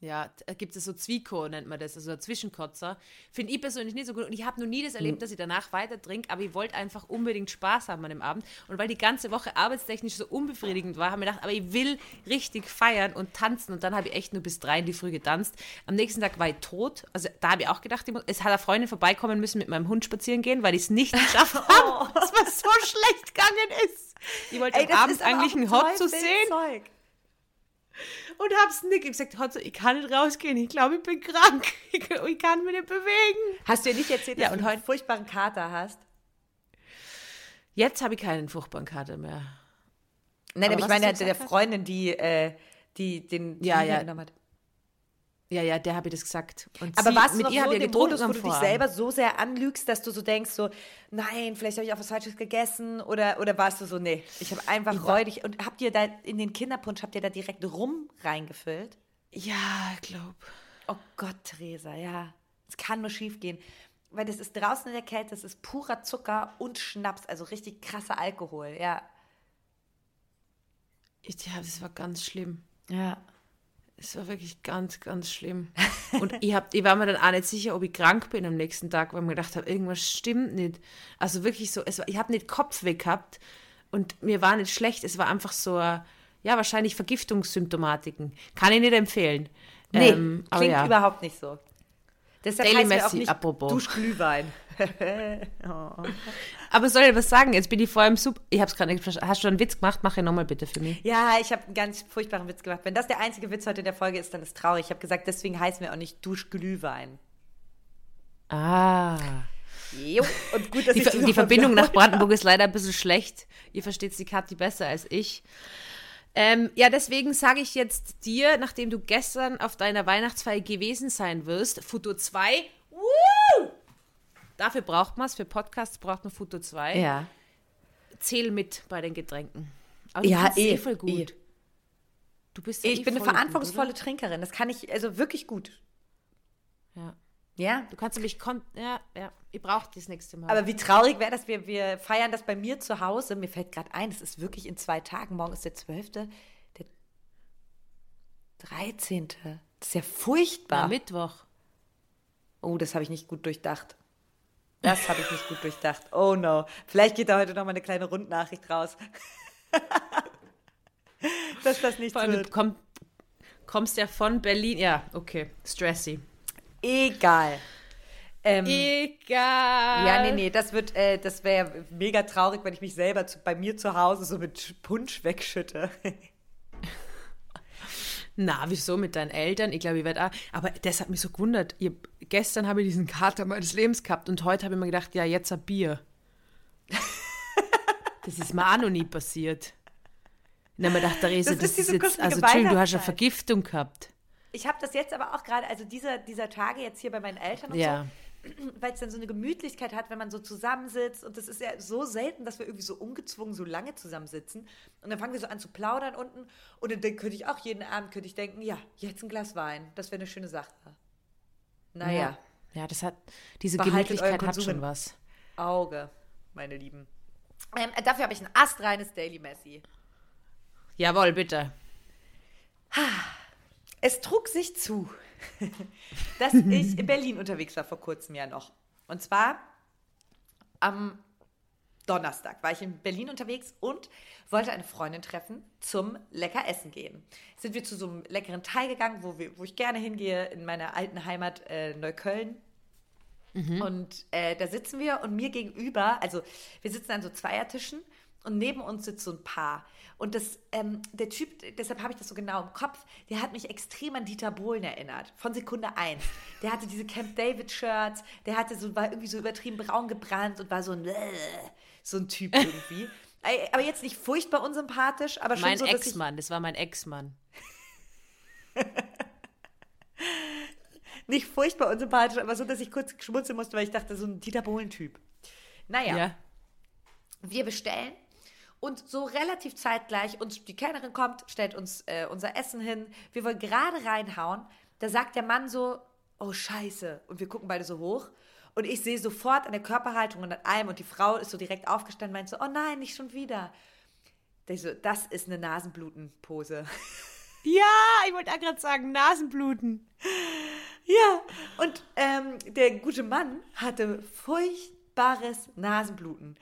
Ja, da gibt es so Zwieko, nennt man das, also ein Zwischenkotzer. Finde ich persönlich nicht so gut. Und ich habe noch nie das erlebt, dass ich danach weiter trinke, aber ich wollte einfach unbedingt Spaß haben an dem Abend. Und weil die ganze Woche arbeitstechnisch so unbefriedigend war, haben wir gedacht, aber ich will richtig feiern und tanzen. Und dann habe ich echt nur bis drei in die Früh getanzt. Am nächsten Tag war ich tot. Also da habe ich auch gedacht, ich muss, es hat eine Freundin vorbeikommen müssen mit meinem Hund spazieren gehen, weil ich es nicht geschafft (laughs) habe, (laughs) dass mir so schlecht gegangen ist. Ich wollte am Abend eigentlich einen Hot zu sehen Zeug. Und hab's nicht. Ich hab gesagt, Hotzo, ich kann nicht rausgehen. Ich glaube, ich bin krank. (laughs) Ich, ich kann mich nicht bewegen. Hast du dir nicht erzählt, dass Ja, du und einen heute- furchtbaren Kater hast? Jetzt habe ich keinen furchtbaren Kater mehr. Nein, Aber aber ich meine, du der? Freundin, die, äh, die den die Ja, ja. genommen hat. Ja, ja, der habe ich das gesagt. Und Aber sie, warst du mit ihr so in ich dem Modus, wo du dich selber so sehr anlügst, dass du so denkst, so, nein, vielleicht habe ich auch was Falsches gegessen oder, oder warst du so, nee, ich habe einfach räudig und habt ihr da in den Kinderpunsch, habt ihr da direkt rum reingefüllt? Ja, ich glaube. Oh Gott, Theresa, ja. Es kann nur schief gehen. Weil das ist draußen in der Kälte, das ist purer Zucker und Schnaps, also richtig krasser Alkohol, ja. Ja, das war ganz schlimm. Ja. Es war wirklich ganz, ganz schlimm. (laughs) Und ich, hab, ich war mir dann auch nicht sicher, ob ich krank bin am nächsten Tag, weil ich mir gedacht habe, irgendwas stimmt nicht. Also wirklich so, es war, ich habe nicht Kopfweh gehabt und mir war nicht schlecht. Es war einfach so, ja, wahrscheinlich Vergiftungssymptomatiken. Kann ich nicht empfehlen. Nee, Ähm, aber klingt ja. überhaupt nicht so. Deshalb Daily heißt wir auch Messi, nicht apropos. Duschglühwein. (laughs) Aber soll ich was sagen? Jetzt bin ich vor allem super. Ich habe es gerade nicht verstanden. Hast du einen Witz gemacht? Mach ihn nochmal bitte für mich. Ja, ich habe einen ganz furchtbaren Witz gemacht. Wenn das der einzige Witz heute in der Folge ist, dann ist traurig. Ich habe gesagt, deswegen heißen wir auch nicht Duschglühwein. Ah. Jo, und gut, dass Die, ich die, die Verbindung nach (laughs) Brandenburg ist leider ein bisschen schlecht. Ihr versteht die Kathi besser als ich. Ähm, ja, deswegen sage ich jetzt dir, nachdem du gestern auf deiner Weihnachtsfeier gewesen sein wirst, Futur 2. Dafür braucht man es, für Podcasts braucht man Futur 2. Ja. Zähl mit bei den Getränken. Aber du Ja, eh, eh voll gut. eh. Du bist ja Ich eh bin eine voll gut, verantwortungsvolle Trinkerin. Das kann ich also wirklich gut. Ja. Ja. Du kannst nämlich, kon ja, ja, ihr braucht das nächste Mal. Aber wie traurig wäre das, wir, wir feiern das bei mir zu Hause. Mir fällt gerade ein, es ist wirklich in zwei Tagen. Morgen ist der 12., der 13. Das ist ja furchtbar. Am Mittwoch. Oh, das habe ich nicht gut durchdacht. Das habe ich nicht gut durchdacht. Oh no. Vielleicht geht da heute noch mal eine kleine Rundnachricht raus. (laughs) Dass das nicht Vor wird. komm, kommst ja von Berlin. Ja, okay. Stressy. Egal. Ähm, Egal. ja, nee, nee, das wird, äh, das wäre mega traurig, wenn ich mich selber zu, bei mir zu Hause so mit Punsch wegschütte. (laughs) Na, wieso mit deinen Eltern? Ich glaube, ich werde auch. Aber das hat mich so gewundert. Ihr, gestern habe ich diesen Kater meines Lebens gehabt und heute habe ich mir gedacht, ja, jetzt ein Bier. das ist mir auch noch nie passiert. Und dann habe ich mir gedacht, Therese, Das das, ist ist, jetzt, also Entschuldigung, du hast eine. Vergiftung gehabt. Ich habe das jetzt aber auch gerade, also dieser, dieser Tage jetzt hier bei meinen Eltern und Ja. so, (clears throat) weil es dann so eine Gemütlichkeit hat, wenn man so zusammensitzt. Und das ist ja so selten, dass wir irgendwie so ungezwungen so lange zusammensitzen. Und dann fangen wir so an zu plaudern unten. Und dann könnte ich auch jeden Abend könnte ich denken, ja, jetzt ein Glas Wein. Das wäre eine schöne Sache. Naja, Ja. Ja, das hat, diese Behaltet Gemütlichkeit hat schon was. Auge, meine Lieben. Ähm, dafür habe ich ein astreines Daily Messi. Jawohl, bitte. Es trug sich zu, (laughs) dass ich in Berlin unterwegs war vor kurzem ja noch. Und zwar am Donnerstag war ich in Berlin unterwegs und wollte eine Freundin treffen zum lecker Essen gehen. Sind wir zu so einem leckeren Thai gegangen, wo, wir, wo ich gerne hingehe, in meiner alten Heimat äh, Neukölln. Und äh, da sitzen wir und mir gegenüber, also wir sitzen an so Zweiertischen und neben uns sitzt so ein Paar. Und das, ähm, der Typ, deshalb habe ich das so genau im Kopf, der hat mich extrem an Dieter Bohlen erinnert, von Sekunde eins. Der hatte diese Camp David Shirts, der hatte so, war irgendwie so übertrieben braun gebrannt und war so ein, so ein Typ irgendwie. (laughs) Aber jetzt nicht furchtbar unsympathisch, aber schon Mein so, ich, Ex-Mann, das war mein Ex-Mann. (laughs) nicht furchtbar unsympathisch, aber so, dass ich kurz schmunzeln musste, weil ich dachte, so ein Dieter Bohlen-Typ. Naja. Ja. wir bestellen und so relativ zeitgleich uns die Kellnerin kommt, stellt uns äh, unser Essen hin. Wir wollen gerade reinhauen. Da sagt der Mann so, oh Scheiße. Und wir gucken beide so hoch. Und ich sehe sofort an der Körperhaltung und an allem und die Frau ist so direkt aufgestanden und meint so, oh nein, nicht schon wieder. Ich so, das ist eine Nasenbluten-Pose. (laughs) Ja, ich wollte auch gerade sagen, Nasenbluten. Ja, und ähm, der gute Mann hatte furchtbares Nasenbluten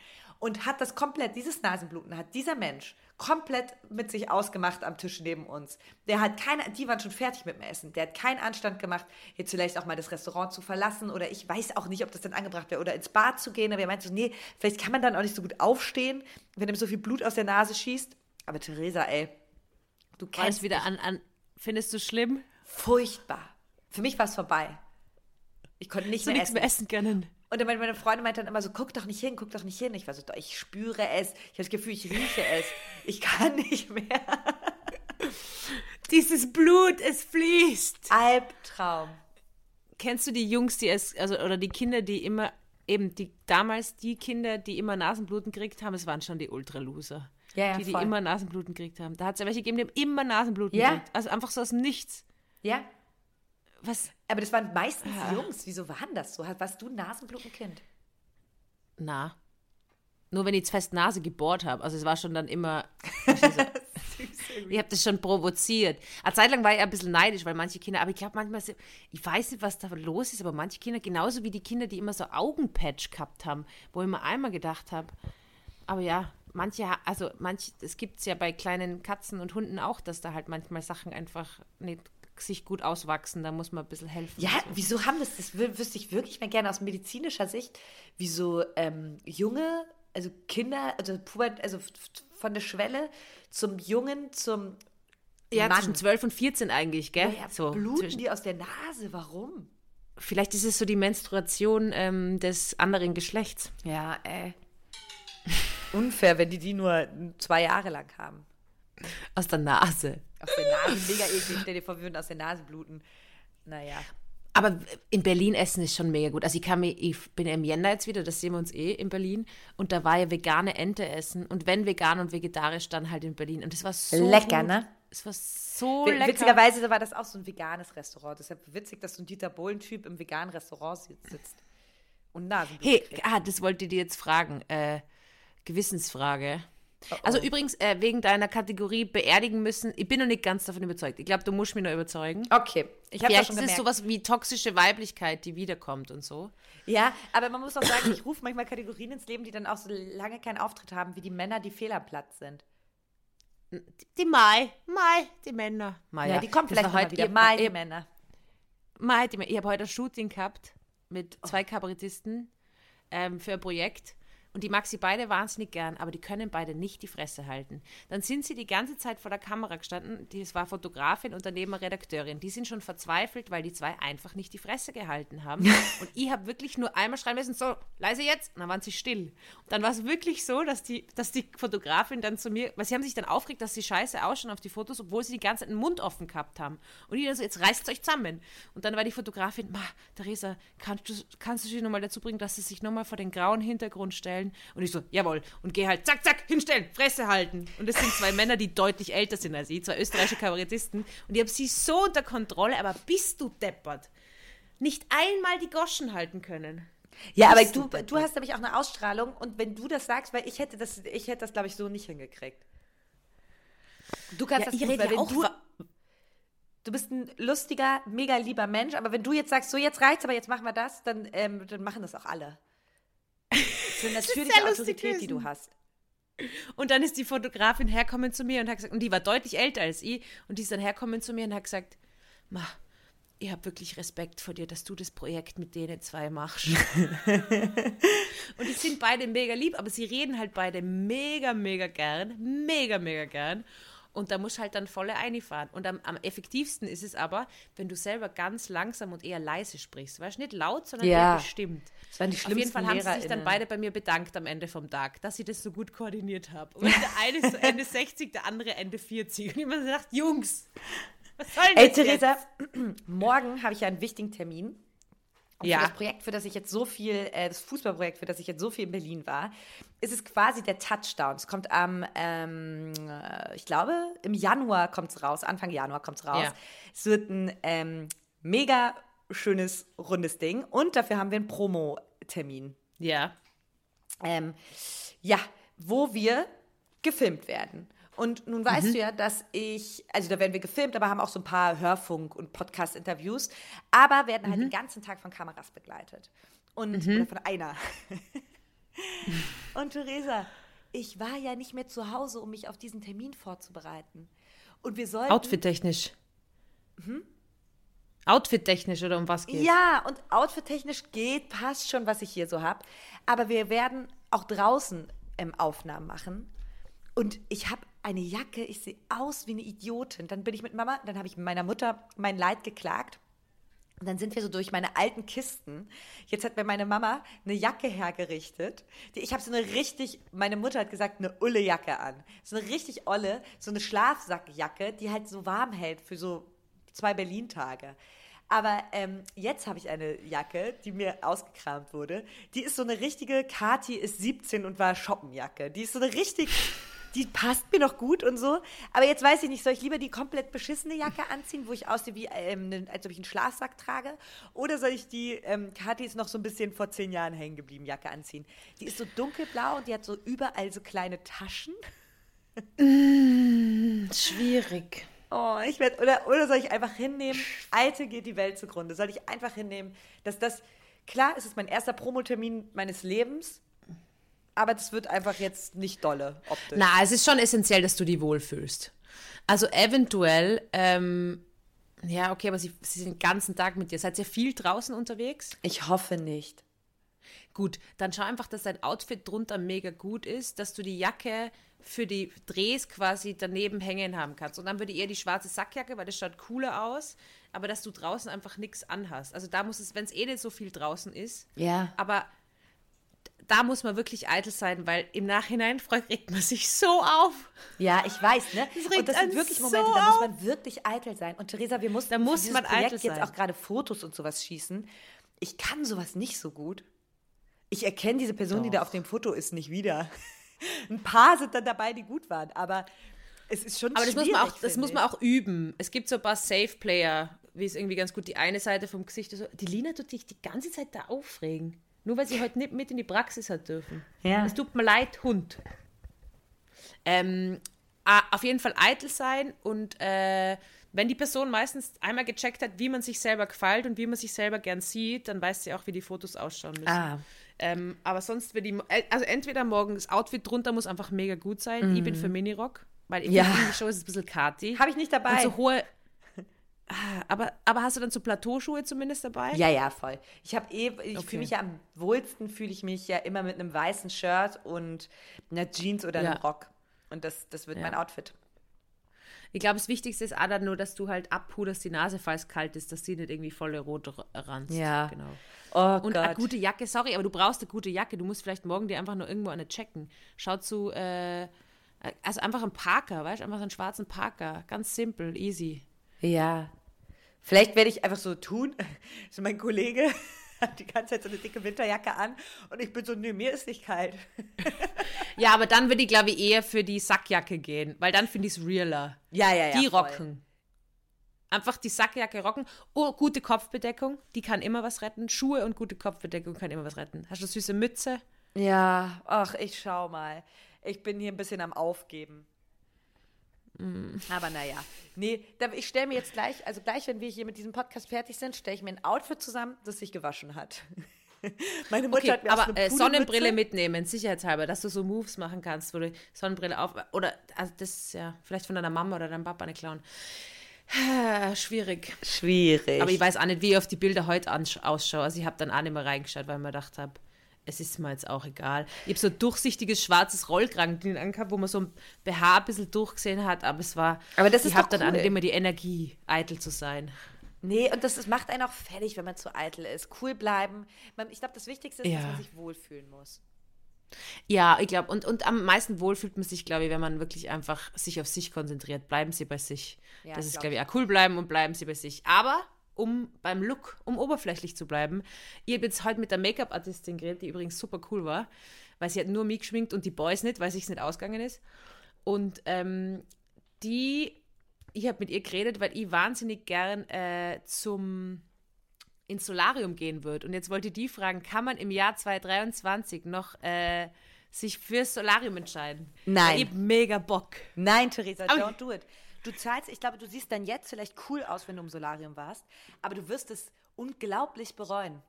und hat das komplett, dieses Nasenbluten hat dieser Mensch komplett mit sich ausgemacht am Tisch neben uns. Der hat keine, die waren schon fertig mit dem Essen. Der hat keinen Anstand gemacht, jetzt vielleicht auch mal das Restaurant zu verlassen oder ich weiß auch nicht, ob das dann angebracht wäre oder ins Bad zu gehen. Aber er meinte so, nee, vielleicht kann man dann auch nicht so gut aufstehen, wenn ihm so viel Blut aus der Nase schießt. Aber Theresa, ey, du kennst wieder an, an. Findest du schlimm? furchtbar. Für mich war es vorbei. Ich konnte nicht So mehr nichts essen. mehr essen können. Und dann meine- meine Freundin meinte dann immer so, guck doch nicht hin, guck doch nicht hin. Ich war so, doch, ich spüre es. Ich habe das Gefühl, ich rieche es. Ich kann (laughs) nicht mehr. Dieses Blut, es fließt. Albtraum. Kennst du die Jungs, die es, also, oder die Kinder, die immer, eben, die damals die Kinder, die immer Nasenbluten gekriegt haben, es waren schon die Ultra-Loser. Ja, ja, die, die voll. immer Nasenbluten gekriegt haben. Da hat es ja welche gegeben, die haben immer Nasenbluten Ja. gekriegt. Also einfach so aus dem Nichts. Ja, Was? aber das waren meistens Ja. Jungs. Wieso waren das so? Warst du ein Nasenblutenkind? Na. Nur wenn ich jetzt fest Nase gebohrt habe. Also es war schon dann immer. (laughs) Ich habe das schon provoziert. Eine Zeit lang war ich ein bisschen neidisch, weil manche Kinder, aber ich glaube manchmal, ich weiß nicht, was da los ist, aber manche Kinder, genauso wie die Kinder, die immer so Augenpatch gehabt haben, wo ich mir einmal gedacht habe, aber ja, manche, also manche, es gibt es ja bei kleinen Katzen und Hunden auch, dass da halt manchmal Sachen einfach nicht sich gut auswachsen, da muss man ein bisschen helfen. Ja, so. wieso haben das, das wü- wüsste ich wirklich mal gerne aus medizinischer Sicht, wieso ähm, junge, also Kinder, also, Puber, also von der Schwelle zum Jungen, zum ja Mann. zwischen 12 und 14 eigentlich, gell? Ja, so, bluten zwischen, die aus der Nase, warum? Vielleicht ist es so die Menstruation ähm, des anderen Geschlechts. Ja, ey. (laughs) Unfair, wenn die die nur zwei Jahre lang haben. Aus der Nase. Aus der Nase, mega eklig. Stell dir vor, wir würden aus der Nase bluten. Naja. Aber in Berlin essen ist schon mega gut. Also ich, kann mir, ich bin im Jänner jetzt wieder, das sehen wir uns eh in Berlin. Und da war ja vegane Ente essen. Und wenn vegan und vegetarisch, dann halt in Berlin. Und das war so Lecker, gut. ne? Es war so lecker. Witzigerweise war das auch so ein veganes Restaurant. Deshalb witzig, dass so ein Dieter Bohlen-Typ im veganen Restaurant sitzt- sitzt. Und Nasenblut Hey, kriegt. ah, das wollte ich dir jetzt fragen. Äh, Gewissensfrage. Oh, Also übrigens, äh, wegen deiner Kategorie beerdigen müssen, ich bin noch nicht ganz davon überzeugt. Ich glaube, du musst mich noch überzeugen. Okay, ich habe schon ist es gemerkt. sowas wie toxische Weiblichkeit, die wiederkommt und so. Ja, aber man muss auch sagen, ich rufe manchmal Kategorien ins Leben, die dann auch so lange keinen Auftritt haben, wie die Männer, die fehl am Platz sind. Die Mai, Mai, die Männer. Mai, Ja, die kommen Das vielleicht mal wieder. Mal die Männer. Mai, die, ich habe heute ein Shooting gehabt mit zwei Kabarettisten ähm, für ein Projekt. Und die mag sie beide wahnsinnig gern, aber die können beide nicht die Fresse halten. Dann sind sie die ganze Zeit vor der Kamera gestanden. Das war Fotografin und daneben eine Redakteurin. Die sind schon verzweifelt, weil die zwei einfach nicht die Fresse gehalten haben. (laughs) Und ich habe wirklich nur einmal schreien müssen, so, leise jetzt. Und dann waren sie still. Und dann war es wirklich so, dass die, dass die Fotografin dann zu mir, weil sie haben sich dann aufgeregt, dass sie scheiße ausschauen auf die Fotos, obwohl sie die ganze Zeit den Mund offen gehabt haben. Und ich dann so, jetzt reißt euch zusammen. Und dann war die Fotografin, ma, Theresa, kannst du, kannst du sie nochmal dazu bringen, dass sie sich nochmal vor den grauen Hintergrund stellen? Und ich so, jawohl. Und gehe halt, zack, zack, hinstellen, Fresse halten. Und das sind zwei (laughs) Männer, die deutlich älter sind als ich, zwei österreichische Kabarettisten. Und ich habe sie so unter Kontrolle, aber bist du deppert? Nicht einmal die Goschen halten können. Ja, aber du, du hast nämlich auch eine Ausstrahlung und wenn du das sagst, weil ich hätte das, ich hätte das, glaube ich, so nicht hingekriegt. Du kannst Ja, das ich gut, weil wenn auch du, du bist ein lustiger, mega lieber Mensch, aber wenn du jetzt sagst, so jetzt reicht's, aber jetzt machen wir das, dann, ähm, dann machen das auch alle. Eine natürliche Autorität, die du hast. Und dann ist die Fotografin herkommen zu mir und hat gesagt, und die war deutlich älter als ich, und die ist dann herkommen zu mir und hat gesagt, Ma, ich habe wirklich Respekt vor dir, dass du das Projekt mit denen zwei machst. (laughs) und die sind beide mega lieb, aber sie reden halt beide mega, mega gern, mega, mega gern. Und da musst du halt dann volle einfahren. Und am, am effektivsten ist es aber, wenn du selber ganz langsam und eher leise sprichst. Weißt du, nicht laut, sondern Ja. eher bestimmt. Das waren die Auf schlimmsten jeden Fall haben sie sich dann beide bei mir bedankt am Ende vom Tag, dass ich das so gut koordiniert habe. Und der eine ist so Ende 60, der andere Ende 40. Und ich mir gedacht, Jungs, was soll Ey, Theresa, jetzt? (clears throat) morgen habe ich ja einen wichtigen Termin. Und Ja. für das Projekt, für das ich jetzt so viel, äh, das Fußballprojekt, für das ich jetzt so viel in Berlin war, ist es quasi der Touchdown. Es kommt am, ähm, äh, ich glaube, im Januar kommt es raus, Anfang Januar kommt es raus. Ja. Es wird ein ähm, mega schönes, rundes Ding und dafür haben wir einen Promo-Termin. Ja. Ähm, ja, wo wir gefilmt werden. Und nun weißt Mhm. du ja, dass ich, also da werden wir gefilmt, aber haben auch so ein paar Hörfunk- und Podcast-Interviews, aber werden Mhm. halt den ganzen Tag von Kameras begleitet. Und oder von einer. (laughs) und Theresa, ich war ja nicht mehr zu Hause, um mich auf diesen Termin vorzubereiten. Und wir sollten. Outfit-technisch. Outfit-technisch oder um was geht's? Ja, und outfit-technisch geht, passt schon, was ich hier so habe. Aber wir werden auch draußen ähm, Aufnahmen machen. Und ich habe eine Jacke, ich sehe aus wie eine Idiotin. Dann bin ich mit Mama, dann habe ich mit meiner Mutter mein Leid geklagt. Und dann sind wir so durch meine alten Kisten. Jetzt hat mir meine Mama eine Jacke hergerichtet. Ich habe so eine richtig, meine Mutter hat gesagt, eine Ulle Jacke an. So eine richtig olle, so eine Schlafsackjacke, die halt so warm hält für so zwei Berlin-Tage. Aber ähm, jetzt habe ich eine Jacke, die mir ausgekramt wurde. Die ist so eine richtige, Kati ist 17 und war Shoppenjacke. Die ist so eine richtig, die passt mir noch gut und so. Aber jetzt weiß ich nicht, soll ich lieber die komplett beschissene Jacke anziehen, wo ich aussehe, wie, ähm, ne- als ob ich einen Schlafsack trage? Oder soll ich die, ähm, Kathi ist noch so ein bisschen vor zehn Jahren hängen geblieben, Jacke anziehen? Die ist so dunkelblau und die hat so überall so kleine Taschen. Schwierig. Oh, ich werde, oder, oder soll ich einfach hinnehmen, alte geht die Welt zugrunde? Soll ich einfach hinnehmen, dass das, klar, es ist mein erster Promotermin meines Lebens, aber das wird einfach jetzt nicht dolle optisch. Na, es ist schon essentiell, dass du dich wohlfühlst. Also eventuell, ähm, ja, okay, aber sie, sie sind den ganzen Tag mit dir. Seid ihr viel draußen unterwegs? Ich hoffe nicht. Gut, dann schau einfach, dass dein Outfit drunter mega gut ist, dass du die Jacke für die Drehs quasi daneben hängen haben kannst. Und dann würde eher die schwarze Sackjacke, weil das schaut cooler aus, aber dass du draußen einfach nichts anhast. Also da muss es, wenn es eh nicht so viel draußen ist, Ja. aber da muss man wirklich eitel sein, weil im Nachhinein (laughs) freut, regt man sich so auf. Ja, ich weiß, ne? Das regt und das sind wirklich so Momente, da muss man wirklich eitel sein. Und Theresa, wir mussten Da muss man Projekt eitel jetzt sein. auch gerade Fotos und sowas schießen. Ich kann sowas nicht so gut. Ich erkenne diese Person, die da auf dem Foto ist, nicht wieder. Ein paar sind dann dabei, die gut waren, aber es ist schon Aber das muss schwierig, man auch, das muss man auch üben. Es gibt so ein paar Safe-Player, wie es irgendwie ganz gut die eine Seite vom Gesicht ist. So. Die Lina tut sich die ganze Zeit da aufregen. Nur weil sie heute nicht mit in die Praxis hat dürfen. Ja. Es tut mir leid, Hund. Ähm, auf jeden Fall eitel sein und äh, wenn die Person meistens einmal gecheckt hat, wie man sich selber gefällt und wie man sich selber gern sieht, dann weiß sie auch, wie die Fotos ausschauen müssen. Ah. Ähm, aber sonst wird die, also entweder morgen das Outfit drunter muss einfach mega gut sein. Ich bin für Minirock, weil im Ja. ja. Show ist es ein bisschen Kati. Habe ich nicht dabei. Und so hohe. Ah, Aber, aber hast du dann so Plateauschuhe zumindest dabei? Ja, ja, voll. Ich habe eh, ich Okay. fühle mich ja am wohlsten, fühle ich mich ja immer mit einem weißen Shirt und einer Jeans oder einem Ja. Rock. Und das, das wird Ja. mein Outfit. Ich glaube, das Wichtigste ist auch dann nur, dass du halt abpuderst die Nase, falls kalt ist, dass die nicht irgendwie volle rot ranzt. Ja. Genau. Oh Und Gott. eine gute Jacke, sorry, aber du brauchst eine gute Jacke. Du musst vielleicht morgen dir einfach nur irgendwo eine checken. Schau zu, äh, also einfach ein Parker, weißt du, einfach so einen schwarzen Parker. Ganz simpel, easy. Ja. Vielleicht werde ich einfach so tun. (laughs) So mein Kollege (laughs) die ganze Zeit so eine dicke Winterjacke an und ich bin so, nö, mir ist nicht kalt. (laughs) Ja, aber dann würde ich, glaube ich, eher für die Sackjacke gehen, weil dann finde ich es realer. Ja, ja, ja. die voll. rocken. Einfach die Sackjacke rocken. Oh, gute Kopfbedeckung, die kann immer was retten. Schuhe und gute Kopfbedeckung kann immer was retten. Hast du eine süße Mütze? Ja, ach, ich schau mal. Ich bin hier ein bisschen am Aufgeben. Mm. Aber naja. Nee, ich stelle mir jetzt gleich, also gleich, wenn wir hier mit diesem Podcast fertig sind, stelle ich mir ein Outfit zusammen, das sich gewaschen hat. (laughs) Meine Mutter Okay, hat mir aber äh, Sonnenbrille mitnehmen, sicherheitshalber, dass du so Moves machen kannst, wo du Sonnenbrille auf. Oder, also das, ja, vielleicht von deiner Mama oder deinem Papa eine klauen. (sighs) Schwierig. Schwierig. Aber ich weiß auch nicht, wie ich auf die Bilder heute ausschaue. Also ich habe dann auch nicht mehr reingeschaut, weil ich mir gedacht habe, es ist mir jetzt auch egal. Ich habe so ein durchsichtiges schwarzes Rollkragen angehabt, wo man so ein BH ein bisschen durchgesehen hat, aber es war. Aber das ist ich habe dann cool. nicht immer die Energie, eitel zu sein. Nee, und das, das macht einen auch fertig, wenn man zu eitel ist. Cool bleiben. Ich glaube, das Wichtigste ist, dass Ja. man sich wohlfühlen muss. Ja, ich glaube, und, und am meisten wohl fühlt man sich, glaube ich, wenn man wirklich einfach sich auf sich konzentriert. Bleiben Sie bei sich. Ja, das ist, glaub glaube ich, auch cool bleiben und bleiben Sie bei sich. Aber um beim Look, um oberflächlich zu bleiben, ich habe jetzt heute mit der Make-up-Artistin geredet, die übrigens super cool war, weil sie hat nur mich geschminkt und die Boys nicht, weil sich's nicht ausgegangen ist. Und ähm, die, ich habe mit ihr geredet, weil ich wahnsinnig gern äh, zum ins Solarium gehen würde. Und jetzt wollte die fragen, kann man im Jahr 2023 noch äh, sich fürs Solarium entscheiden? Nein. Ich hab mega Bock. Nein, Theresa, don't do it. Du zahlst, ich glaube, du siehst dann jetzt vielleicht cool aus, wenn du im Solarium warst, aber du wirst es unglaublich bereuen.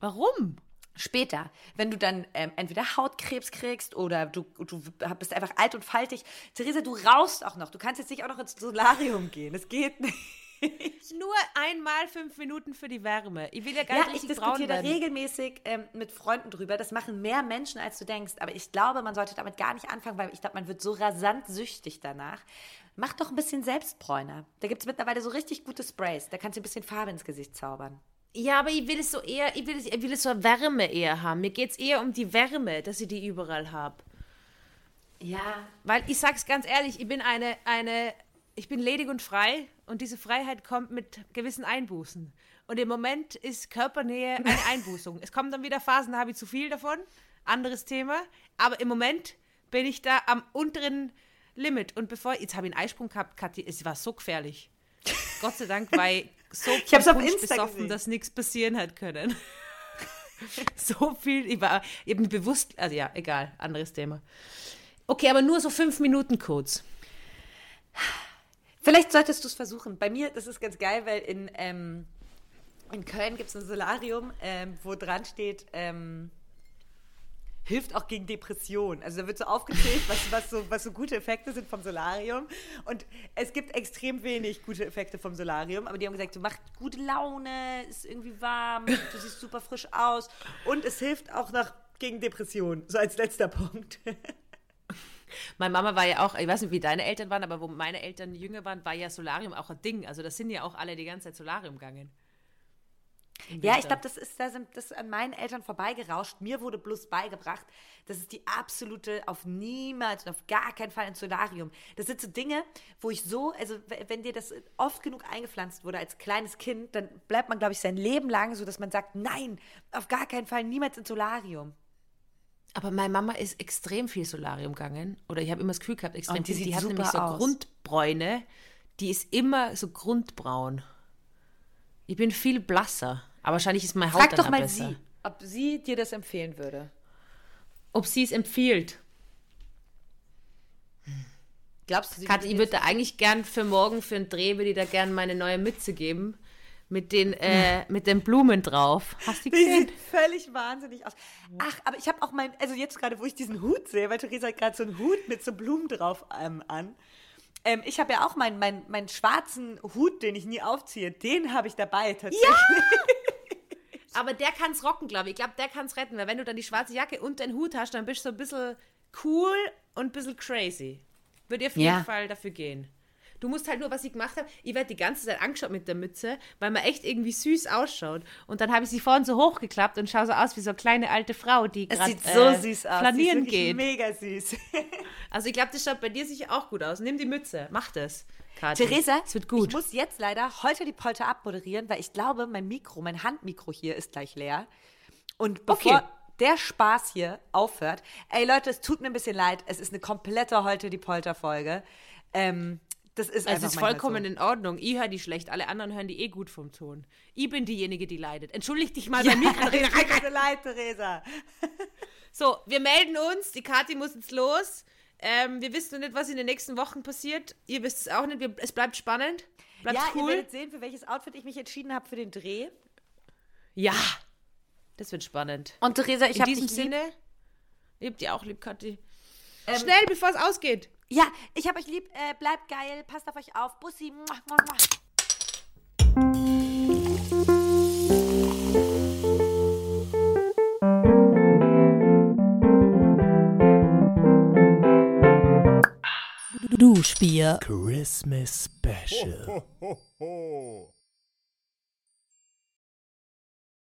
Warum? Später, wenn du dann ähm, entweder Hautkrebs kriegst oder du, du bist einfach alt und faltig. Theresa, du rauchst auch noch. Du kannst jetzt nicht auch noch ins Solarium gehen. Das geht nicht. Nur einmal fünf Minuten für die Wärme. Ich will ja gar Ja, nicht ich richtig braun diskutiere da werden. regelmäßig ähm, mit Freunden drüber. Das machen mehr Menschen, als du denkst. Aber ich glaube, man sollte damit gar nicht anfangen, weil ich glaube, man wird so rasant süchtig danach. Mach doch ein bisschen Selbstbräuner. Da gibt es mittlerweile so richtig gute Sprays. Da kannst du ein bisschen Farbe ins Gesicht zaubern. Ja, aber ich will es so eher, ich will es, ich will es so Wärme eher haben. Mir geht es eher um die Wärme, dass ich die überall habe. Ja. Weil ich sag's ganz ehrlich, ich bin eine, eine, ich bin ledig und frei und diese Freiheit kommt mit gewissen Einbußen. Und im Moment ist Körpernähe eine (laughs) Einbußung. es kommen dann wieder Phasen, da habe ich zu viel davon. Anderes Thema. Aber im Moment bin ich da am unteren Limit. Und bevor, jetzt habe ich einen Eisprung gehabt, Kathi, es war so gefährlich. Gott sei Dank ich so Ich hab's auf Insta besoffen, gesehen. dass nichts passieren hat können. (laughs) so viel, ich war, mich bewusst, also ja, egal, anderes Thema. Okay, aber nur so fünf Minuten kurz. Vielleicht solltest du es versuchen. Bei mir, das ist ganz geil, weil in, ähm, in Köln gibt es ein Solarium, ähm, wo dran steht, ähm, hilft auch gegen Depression. Also da wird so aufgezählt, was, was, so, was so gute Effekte sind vom Solarium. Und es gibt extrem wenig gute Effekte vom Solarium, aber die haben gesagt, du machst gute Laune, ist irgendwie warm, du siehst super frisch aus und es hilft auch noch gegen Depression, so als letzter (laughs) Punkt. Meine Mama war ja auch, ich weiß nicht, wie deine Eltern waren, aber wo meine Eltern jünger waren, war ja Solarium auch ein Ding. Also das sind ja auch alle die ganze Zeit Solarium gegangen. Ja, ich glaube, das ist, da sind, das ist an meinen Eltern vorbeigerauscht. Mir wurde bloß beigebracht, das ist die absolute, auf niemals und auf gar keinen Fall ein Solarium. Das sind so Dinge, wo ich so, also wenn dir das oft genug eingepflanzt wurde als kleines Kind, dann bleibt man, glaube ich, sein Leben lang so, dass man sagt, nein, auf gar keinen Fall, niemals ins Solarium. Aber meine Mama ist extrem viel Solarium gegangen. Oder ich habe immer das Gefühl gehabt, extrem Und die viel. Die hat nämlich so aus. Grundbräune. Die ist immer so grundbraun. Ich bin viel blasser. Aber wahrscheinlich ist meine Haut Frag dann doch mal besser. sie, ob sie dir das empfehlen würde. Ob sie es empfiehlt. Glaubst du, sie Kathi, ich würde da eigentlich gern für morgen, für einen Dreh, würde ich da gern meine neue Mütze geben. Mit den, äh, mit den Blumen drauf. Hast du die Die gesehen? sieht völlig wahnsinnig aus. Ach, aber ich habe auch mein, also jetzt gerade, wo ich diesen Hut sehe, weil Theresa hat gerade so einen Hut mit so Blumen drauf ähm, an. Ähm, ich habe ja auch meinen mein, meinen schwarzen Hut, den ich nie aufziehe, den habe ich dabei tatsächlich. (laughs) Aber der kann's rocken, glaube ich. Ich glaube, der kann's retten, weil wenn du dann die schwarze Jacke und den Hut hast, dann bist du so ein bisschen cool und ein bisschen crazy. Würde ich auf jeden Ja. Fall dafür gehen. Du musst halt nur, was ich gemacht habe, ich werde die ganze Zeit angeschaut mit der Mütze, weil man echt irgendwie süß ausschaut. Und dann habe ich sie vorhin so hochgeklappt und schaue so aus wie so eine kleine alte Frau, die gerade so äh, süß aus. flanieren geht. Mega süß. (laughs) Also ich glaube, das schaut bei dir sicher auch gut aus. Nimm die Mütze, mach das. Kathi. Theresa, es wird gut. ich muss jetzt leider heute die Polter abmoderieren, weil ich glaube, mein Mikro, mein Handmikro hier ist gleich leer. Und bevor Okay. der Spaß hier aufhört, ey Leute, es tut mir ein bisschen leid, es ist eine komplette heute die Polter-Folge. Ähm, das ist einfach ist vollkommen so. in Ordnung. Ich höre die schlecht, alle anderen hören die eh gut vom Ton. Ich bin diejenige, die leidet. Entschuldig dich mal bei mir. Es tut mir so leid, Theresa. (laughs) So, wir melden uns. Die Kathi muss jetzt los. Ähm, wir wissen noch nicht, was in den nächsten Wochen passiert. Ihr wisst es auch nicht. Wir, es bleibt spannend. Bleibt Ja, ihr cool. werdet sehen, für welches Outfit ich mich entschieden habe für den Dreh. Ja, das wird spannend. Und Theresa, ich in habe diesem dich lieb. Sinne, lebt ihr auch lieb, Kathi. Ähm, Schnell, bevor es ausgeht. Ja, ich habe euch lieb. Äh, bleibt geil, passt auf euch auf. Bussi. Muah, muah, muah. Duschbier Christmas Special. ho, ho.